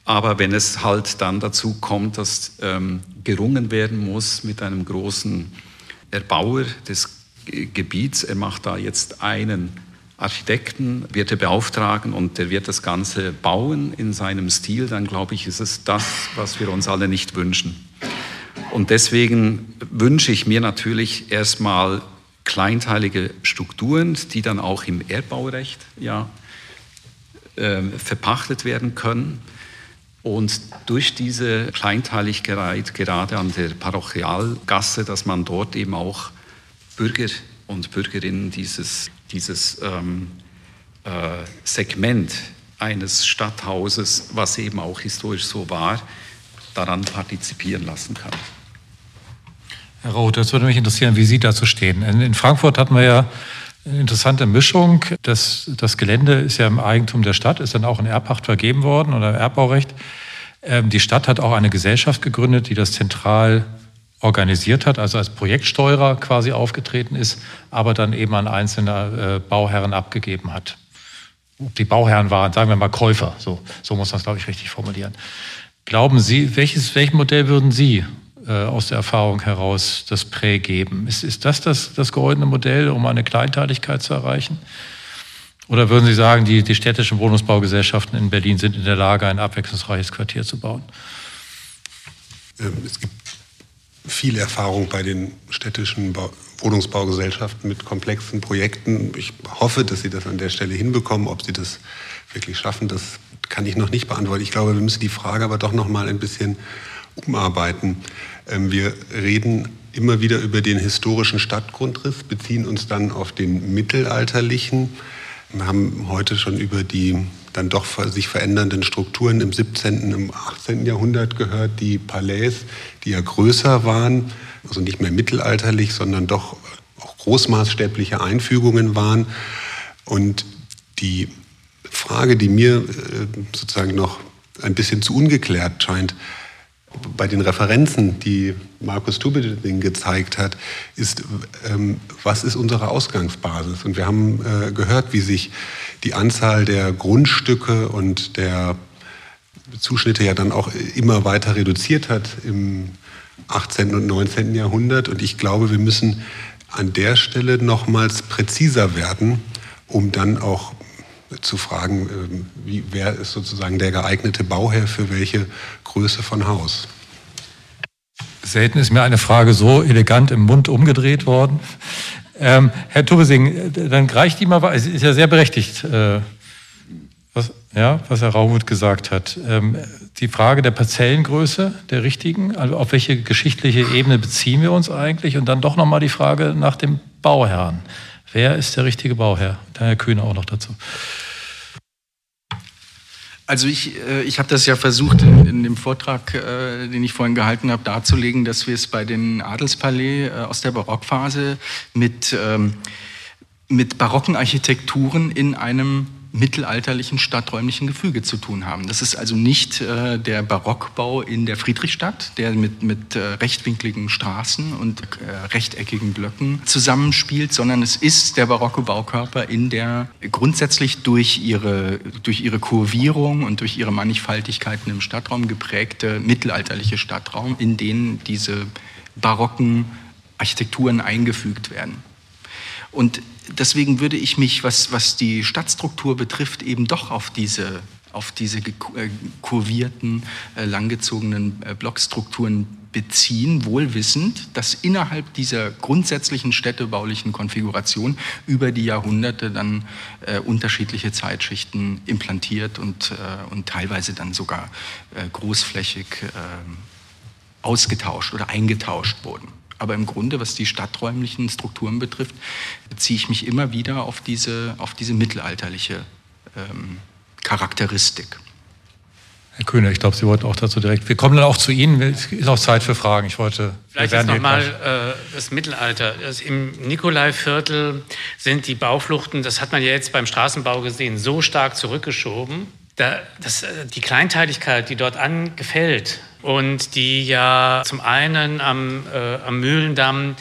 Aber wenn es halt dann dazu kommt, dass ähm, gerungen werden muss mit einem großen Erbauer des Gebiets, er macht da jetzt einen Architekten, wird er beauftragen und der wird das Ganze bauen in seinem Stil, dann glaube ich, ist es das, was wir uns alle nicht wünschen. Und deswegen wünsche ich mir natürlich erstmal kleinteilige Strukturen, die dann auch im Erdbaurecht ja, äh, verpachtet werden können und durch diese Kleinteiligkeit, gerade an der Parochialgasse, dass man dort eben auch Bürger und Bürgerinnen dieses, dieses ähm, äh, Segment eines Stadthauses, was eben auch historisch so war, daran partizipieren lassen kann. Herr Roth, das würde mich interessieren, wie Sie dazu stehen. In, in Frankfurt hatten wir ja Eine interessante Mischung. Das, das Gelände ist ja im Eigentum der Stadt, ist dann auch in Erbpacht vergeben worden oder Erbbaurecht. Ähm, die Stadt hat auch eine Gesellschaft gegründet, die das zentral organisiert hat, also als Projektsteuerer quasi aufgetreten ist, aber dann eben an einzelne äh, Bauherren abgegeben hat. Die Bauherren waren, sagen wir mal, Käufer, so, so muss man es, glaube ich, richtig formulieren. Glauben Sie, welches, welches Modell würden Sie äh, aus der Erfahrung heraus das Prä geben? Ist, ist das, das das goldene Modell, um eine Kleinteiligkeit zu erreichen? Oder würden Sie sagen, die, die städtischen Wohnungsbaugesellschaften in Berlin sind in der Lage, ein abwechslungsreiches Quartier zu bauen? Ähm, es gibt viel Erfahrung bei den städtischen Wohnungsbaugesellschaften mit komplexen Projekten. Ich hoffe, dass sie das an der Stelle hinbekommen. Ob sie das wirklich schaffen, das kann ich noch nicht beantworten. Ich glaube, wir müssen die Frage aber doch noch mal ein bisschen umarbeiten. Ähm, wir reden immer wieder über den historischen Stadtgrundriss, beziehen uns dann auf den mittelalterlichen. Wir haben heute schon über die dann doch sich verändernden Strukturen im 17., im 18. Jahrhundert gehört, die Palais, die ja größer waren, also nicht mehr mittelalterlich, sondern doch auch großmaßstäbliche Einfügungen waren. Und die Frage, die mir äh, sozusagen noch ein bisschen zu ungeklärt scheint, bei den Referenzen, die Markus Tubeding gezeigt hat, ist, ähm, was ist unsere Ausgangsbasis? Und wir haben äh, gehört, wie sich die Anzahl der Grundstücke und der Zuschnitte ja dann auch immer weiter reduziert hat im 18. und 19. Jahrhundert. Und ich glaube, wir müssen an der Stelle nochmals präziser werden, um dann auch zu fragen, ähm, wie, wer ist sozusagen der geeignete Bauherr für welche Größe von Haus. Selten ist mir eine Frage so elegant im Mund umgedreht worden. Ähm, Herr Tubesing, dann reicht die mal, es ist ja sehr berechtigt, äh, was, ja, was Herr Raumuth gesagt hat. Ähm, die Frage der Parzellengröße, der richtigen, also auf welche geschichtliche Ebene beziehen wir uns eigentlich? Und dann doch nochmal die Frage nach dem Bauherrn. Wer ist der richtige Bauherr? Der Herr Kühne auch noch dazu. Also ich, äh, ich habe das ja versucht in, in dem Vortrag, äh, den ich vorhin gehalten habe, darzulegen, dass wir es bei den Adelspalais äh, aus der Barockphase mit, ähm, mit barocken Architekturen in einem mittelalterlichen stadträumlichen Gefüge zu tun haben. Das ist also nicht äh, der Barockbau in der Friedrichstadt, der mit, mit äh, rechtwinkligen Straßen und äh, rechteckigen Blöcken zusammenspielt, sondern es ist der barocke Baukörper in der grundsätzlich durch ihre, durch ihre Kurvierung und durch ihre Mannigfaltigkeiten im Stadtraum geprägte mittelalterliche Stadtraum, in den diese barocken Architekturen eingefügt werden. Und deswegen würde ich mich, was, was die Stadtstruktur betrifft, eben doch auf diese, auf diese äh, kurvierten, äh, langgezogenen äh, Blockstrukturen beziehen, wohl wissend, dass innerhalb dieser grundsätzlichen städtebaulichen Konfiguration über die Jahrhunderte dann äh, unterschiedliche Zeitschichten implantiert und, äh, und teilweise dann sogar äh, großflächig ausgetauscht oder eingetauscht wurden. Aber im Grunde, was die stadträumlichen Strukturen betrifft, beziehe ich mich immer wieder auf diese, auf diese mittelalterliche ähm, Charakteristik. Herr Kühne, ich glaube, Sie wollten auch dazu direkt. Wir kommen dann auch zu Ihnen. Es ist auch Zeit für Fragen. Ich wollte. Vielleicht jetzt nochmal äh, das Mittelalter. Das Im Nikolaiviertel sind die Baufluchten, das hat man ja jetzt beim Straßenbau gesehen, so stark zurückgeschoben. Da, das, äh, die Kleinteiligkeit, die dort angefällt, und die ja zum einen am, äh, am Mühlendamm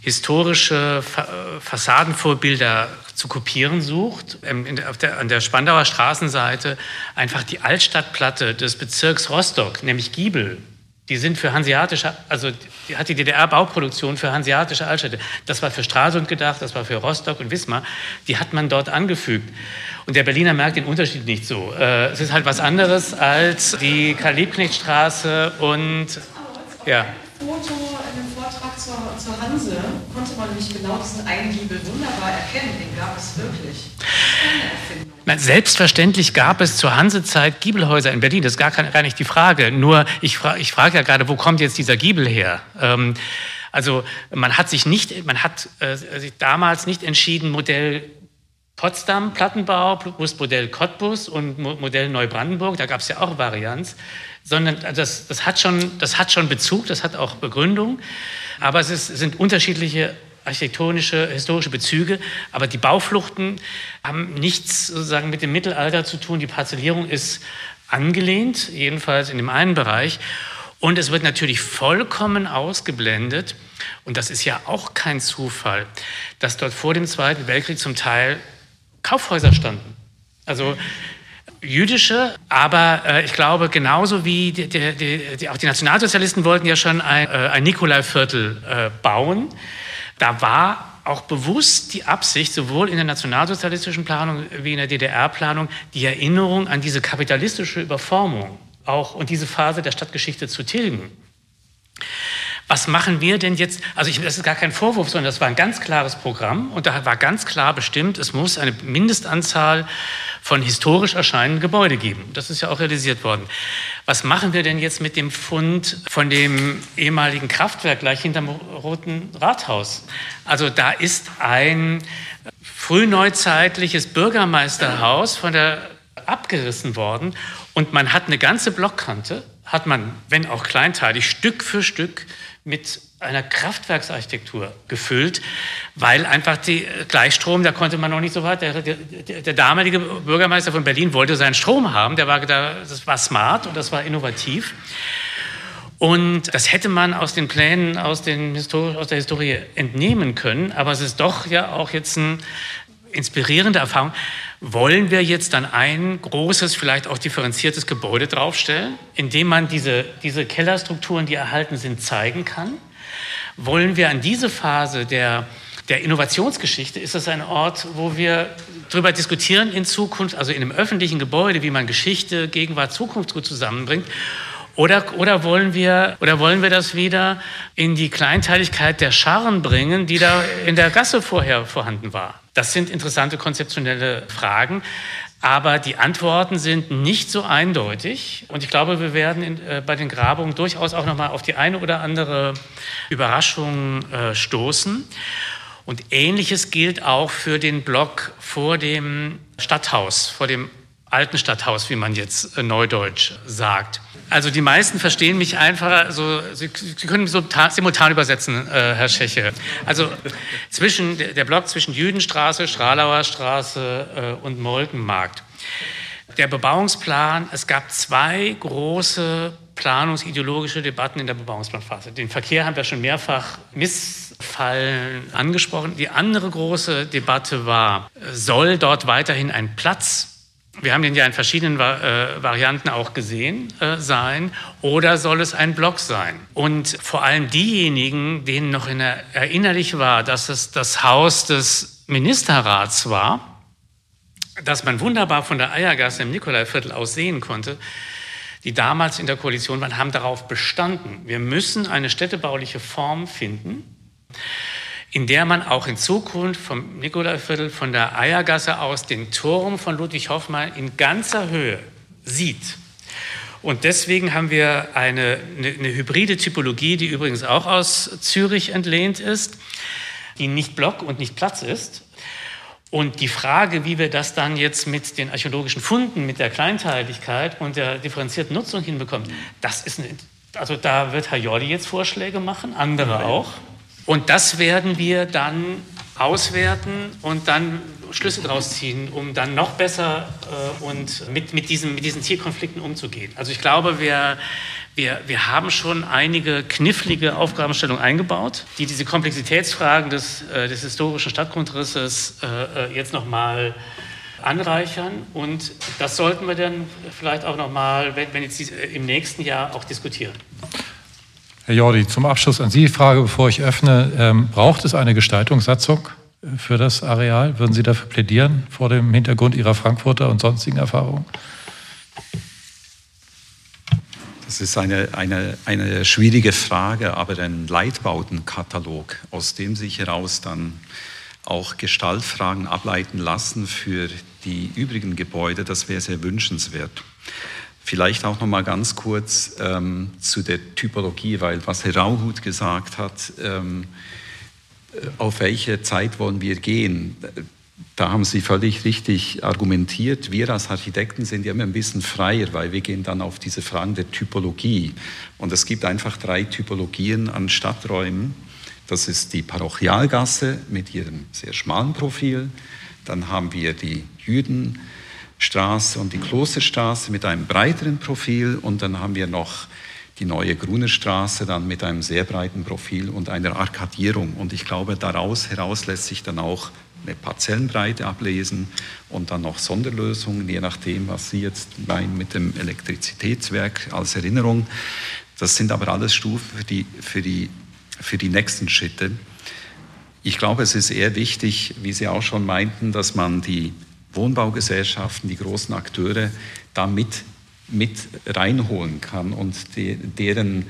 historische Fa Fassadenvorbilder zu kopieren sucht. Ähm, der, an der Spandauer Straßenseite einfach die Altstadtplatte des Bezirks Rostock, nämlich Giebel, die sind für hanseatische, also die hat die DDR-Bauproduktion für hanseatische Altstädte. Das war für Stralsund gedacht, das war für Rostock und Wismar. Die hat man dort angefügt. Und der Berliner merkt den Unterschied nicht so. Äh, es ist halt was anderes als die Karl-Liebknecht-Straße und ja. Foto zur, zur Hanse konnte man nämlich genau diesen Eingiebel wunderbar erkennen. Den gab es wirklich. Selbstverständlich gab es zur Hansezeit Giebelhäuser in Berlin. Das ist gar, gar nicht die Frage. Nur ich, fra ich frage ja gerade, wo kommt jetzt dieser Giebel her? Ähm, also man hat sich nicht, man hat äh, sich damals nicht entschieden, Modell Potsdam Plattenbau plus Modell Cottbus und Modell Neubrandenburg, da gab es ja auch Varianz, sondern das, das, hat schon, das hat schon Bezug, das hat auch Begründung, aber es ist, sind unterschiedliche architektonische, historische Bezüge, aber die Baufluchten haben nichts sozusagen mit dem Mittelalter zu tun. Die Parzellierung ist angelehnt, jedenfalls in dem einen Bereich. Und es wird natürlich vollkommen ausgeblendet, und das ist ja auch kein Zufall, dass dort vor dem Zweiten Weltkrieg zum Teil Kaufhäuser standen. Also jüdische, aber äh, ich glaube, genauso wie die, die, die, auch die Nationalsozialisten wollten ja schon ein, äh, ein Nikolaiviertel äh, bauen. Da war auch bewusst die Absicht, sowohl in der nationalsozialistischen Planung wie in der DDR-Planung, die Erinnerung an diese kapitalistische Überformung auch und diese Phase der Stadtgeschichte zu tilgen. Was machen wir denn jetzt? Also ich, das ist gar kein Vorwurf, sondern das war ein ganz klares Programm und da war ganz klar bestimmt, es muss eine Mindestanzahl von historisch erscheinenden Gebäuden geben. Das ist ja auch realisiert worden. Was machen wir denn jetzt mit dem Fund von dem ehemaligen Kraftwerk gleich hinterm Roten Rathaus? Also da ist ein frühneuzeitliches Bürgermeisterhaus von der abgerissen worden und man hat eine ganze Blockkante, hat man, wenn auch kleinteilig, Stück für Stück mit einer Kraftwerksarchitektur gefüllt, weil einfach die Gleichstrom, da konnte man noch nicht so weit. Der, der, der, damalige Bürgermeister von Berlin wollte seinen Strom haben, der war, das war smart und das war innovativ. Und das hätte man aus den Plänen aus, den aus der Historie entnehmen können, aber es ist doch ja auch jetzt eine inspirierende Erfahrung. Wollen wir jetzt dann ein großes, vielleicht auch differenziertes Gebäude draufstellen, in dem man diese, diese Kellerstrukturen, die erhalten sind, zeigen kann? wollen wir an diese Phase der, der Innovationsgeschichte, ist das ein Ort, wo wir darüber diskutieren in Zukunft, also in einem öffentlichen Gebäude, wie man Geschichte, Gegenwart, Zukunft gut zusammenbringt. Oder, oder, wollen wir, oder wollen wir das wieder in die Kleinteiligkeit der Scharren bringen, die da in der Gasse vorher vorhanden war? Das sind interessante konzeptionelle Fragen. Aber die Antworten sind nicht so eindeutig. Und ich glaube, wir werden in, äh, bei den Grabungen durchaus auch noch mal auf die eine oder andere Überraschung äh, stoßen. Und Ähnliches gilt auch für den Block vor dem Stadthaus, vor dem alten Stadthaus, wie man jetzt äh, neudeutsch sagt. Also die meisten verstehen mich einfach, also Sie, können so simultan übersetzen, äh, Herr Scheche. Also zwischen der Block zwischen Jüdenstraße, Stralauer Straße äh, und Molkenmarkt. Der Bebauungsplan, es gab zwei große planungsideologische Debatten in der Bebauungsplanphase. Den Verkehr haben wir schon mehrfach missfallen angesprochen. Die andere große Debatte war, soll dort weiterhin ein Platz wir haben den ja in verschiedenen äh, Varianten auch gesehen äh, sein, oder soll es ein Block sein? Und vor allem diejenigen, denen noch in der, erinnerlich war, dass es das Haus des Ministerrats war, das man wunderbar von der Eiergasse im Nikolaiviertel aus sehen konnte, die damals in der Koalition waren, haben darauf bestanden, wir müssen eine städtebauliche Form finden, in der man auch in Zukunft vom Nikolaiviertel, von der Eiergasse aus den Turm von Ludwig Hoffmann in ganzer Höhe sieht. Und deswegen haben wir eine, eine, eine hybride Typologie, die übrigens auch aus Zürich entlehnt ist, die nicht Block und nicht Platz ist. Und die Frage, wie wir das dann jetzt mit den archäologischen Funden, mit der Kleinteiligkeit und der differenzierten Nutzung hinbekommen, das ist eine, also da wird Herr Jordi jetzt Vorschläge machen, andere auch. Und das werden wir dann auswerten und dann Schlüsse daraus ziehen, um dann noch besser äh, und mit, mit, diesen, mit diesen Zielkonflikten umzugehen. Also ich glaube, wir, wir, wir haben schon einige knifflige Aufgabenstellungen eingebaut, die diese Komplexitätsfragen des, äh, des historischen Stadtgrundrisses äh, äh jetzt nochmal anreichern. Und das sollten wir dann vielleicht auch nochmal, wenn, wenn jetzt äh, im nächsten Jahr auch diskutieren. Herr Jordi, zum Abschluss an Sie die Frage, bevor ich öffne. Ähm, braucht es eine Gestaltungssatzung für das Areal? Würden Sie dafür plädieren vor dem Hintergrund Ihrer Frankfurter und sonstigen Erfahrungen? Das ist eine, eine, eine schwierige Frage, aber ein Leitbautenkatalog, aus dem sich heraus dann auch Gestaltfragen ableiten lassen für die übrigen Gebäude, das wäre sehr wünschenswert. Vielleicht auch noch mal ganz kurz ähm, zu der Typologie, weil was Herr Rauhut gesagt hat, ähm, äh, auf welche Zeit wollen wir gehen? Da haben Sie völlig richtig argumentiert. Wir als Architekten sind ja immer ein bisschen freier, weil wir gehen dann auf diese Fragen der Typologie. Und es gibt einfach drei Typologien an Stadträumen, Das ist die Parochialgasse mit ihrem sehr schmalen Profil. Dann haben wir die Jüdenstraße und die Klosterstraße mit einem breiteren Profil. Und dann haben wir noch die neue Grunerstraße dann mit einem sehr breiten Profil und einer Arkadierung. Und ich glaube, daraus heraus lässt sich dann auch eine Parzellenbreite ablesen und dann noch Sonderlösungen, je nachdem, was Sie jetzt meinen mit dem Elektrizitätswerk als Erinnerung. Das sind aber alles Stufen für die, für die, für die nächsten Schritte. Ich glaube, es ist eher wichtig, wie Sie auch schon meinten, dass man die Wohnbaugesellschaften, die großen Akteure da mit, reinholen kann und die, deren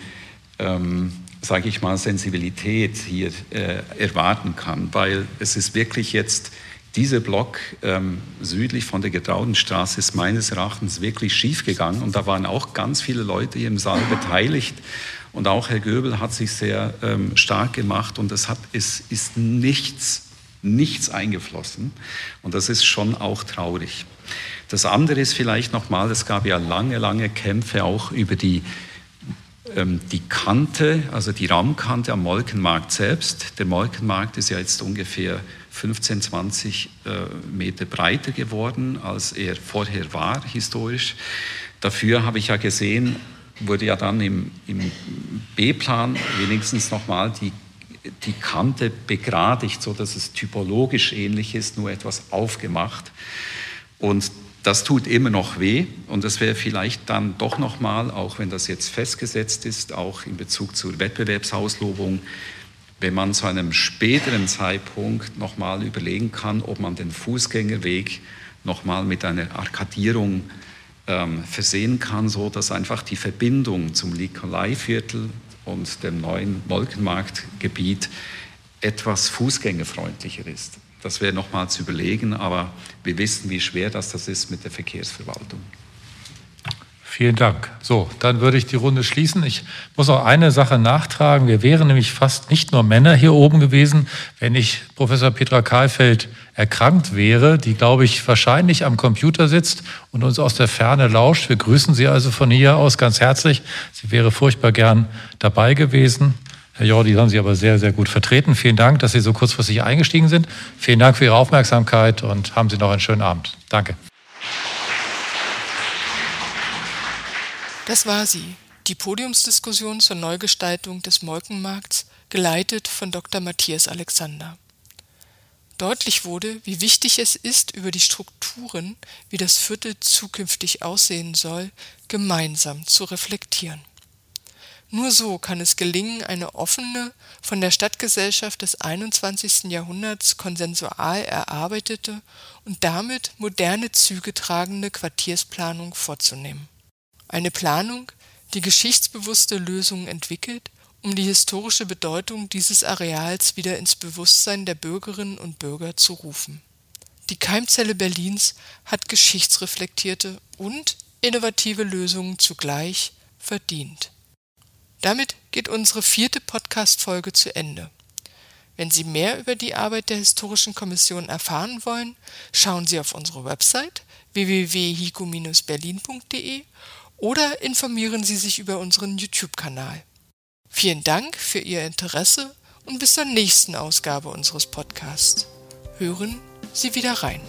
ähm, sage ich mal, Sensibilität hier äh, erwarten kann, weil es ist wirklich jetzt, dieser Block ähm, südlich von der Getraudenstraße ist meines Erachtens wirklich schief gegangen und da waren auch ganz viele Leute hier im Saal beteiligt. Und auch Herr Göbel hat sich sehr ähm, stark gemacht. Und es, hat, es ist nichts, nichts eingeflossen und das ist schon auch traurig. Das andere ist vielleicht nochmal, es gab ja lange, lange Kämpfe auch über die ähm, die Kante, also die Raumkante am Molkenmarkt selbst. Der Molkenmarkt ist ja jetzt ungefähr 15, 20 äh, Meter breiter geworden, als er vorher war, historisch. Dafür habe ich ja gesehen, wurde ja dann im, im B-Plan wenigstens nochmal die, die Kante begradigt, sodass es typologisch ähnlich ist, nur etwas aufgemacht. Und das tut immer noch weh und das wäre vielleicht dann doch nochmal, auch wenn das jetzt festgesetzt ist, auch in Bezug zur Wettbewerbsauslobung, wenn man zu einem späteren Zeitpunkt nochmal überlegen kann, ob man den Fußgängerweg nochmal mit einer Arkadierung ähm, versehen kann, so dass einfach die Verbindung zum Nikolai-Viertel und dem neuen Wolkenmarktgebiet etwas fußgängerfreundlicher ist. Das wäre nochmal zu überlegen, aber wir wissen, wie schwer das, das ist mit der Verkehrsverwaltung. Vielen Dank. So, dann würde ich die Runde schließen. Ich muss auch eine Sache nachtragen. Wir wären nämlich fast nicht nur Männer hier oben gewesen, wenn nicht Professor Petra Kahlfeld erkrankt wäre, die, glaube ich, wahrscheinlich am Computer sitzt und uns aus der Ferne lauscht. Wir grüßen Sie also von hier aus ganz herzlich. Sie wäre furchtbar gern dabei gewesen. Herr Jordi, haben Sie aber sehr, sehr gut vertreten. Vielen Dank, dass Sie so kurzfristig eingestiegen sind. Vielen Dank für Ihre Aufmerksamkeit und haben Sie noch einen schönen Abend. Danke. Das war sie, die Podiumsdiskussion zur Neugestaltung des Molkenmarkts, geleitet von Dr. Matthias Alexander. Deutlich wurde, wie wichtig es ist, über die Strukturen, wie das Viertel zukünftig aussehen soll, gemeinsam zu reflektieren. Nur so kann es gelingen, eine offene, von der Stadtgesellschaft des 21. Jahrhunderts konsensual erarbeitete und damit moderne Züge tragende Quartiersplanung vorzunehmen. Eine Planung, die geschichtsbewusste Lösungen entwickelt, um die historische Bedeutung dieses Areals wieder ins Bewusstsein der Bürgerinnen und Bürger zu rufen. Die Keimzelle Berlins hat geschichtsreflektierte und innovative Lösungen zugleich verdient. Damit geht unsere vierte Podcast-Folge zu Ende. Wenn Sie mehr über die Arbeit der Historischen Kommission erfahren wollen, schauen Sie auf unsere Website www.hico-berlin.de oder informieren Sie sich über unseren YouTube-Kanal. Vielen Dank für Ihr Interesse und bis zur nächsten Ausgabe unseres Podcasts. Hören Sie wieder rein.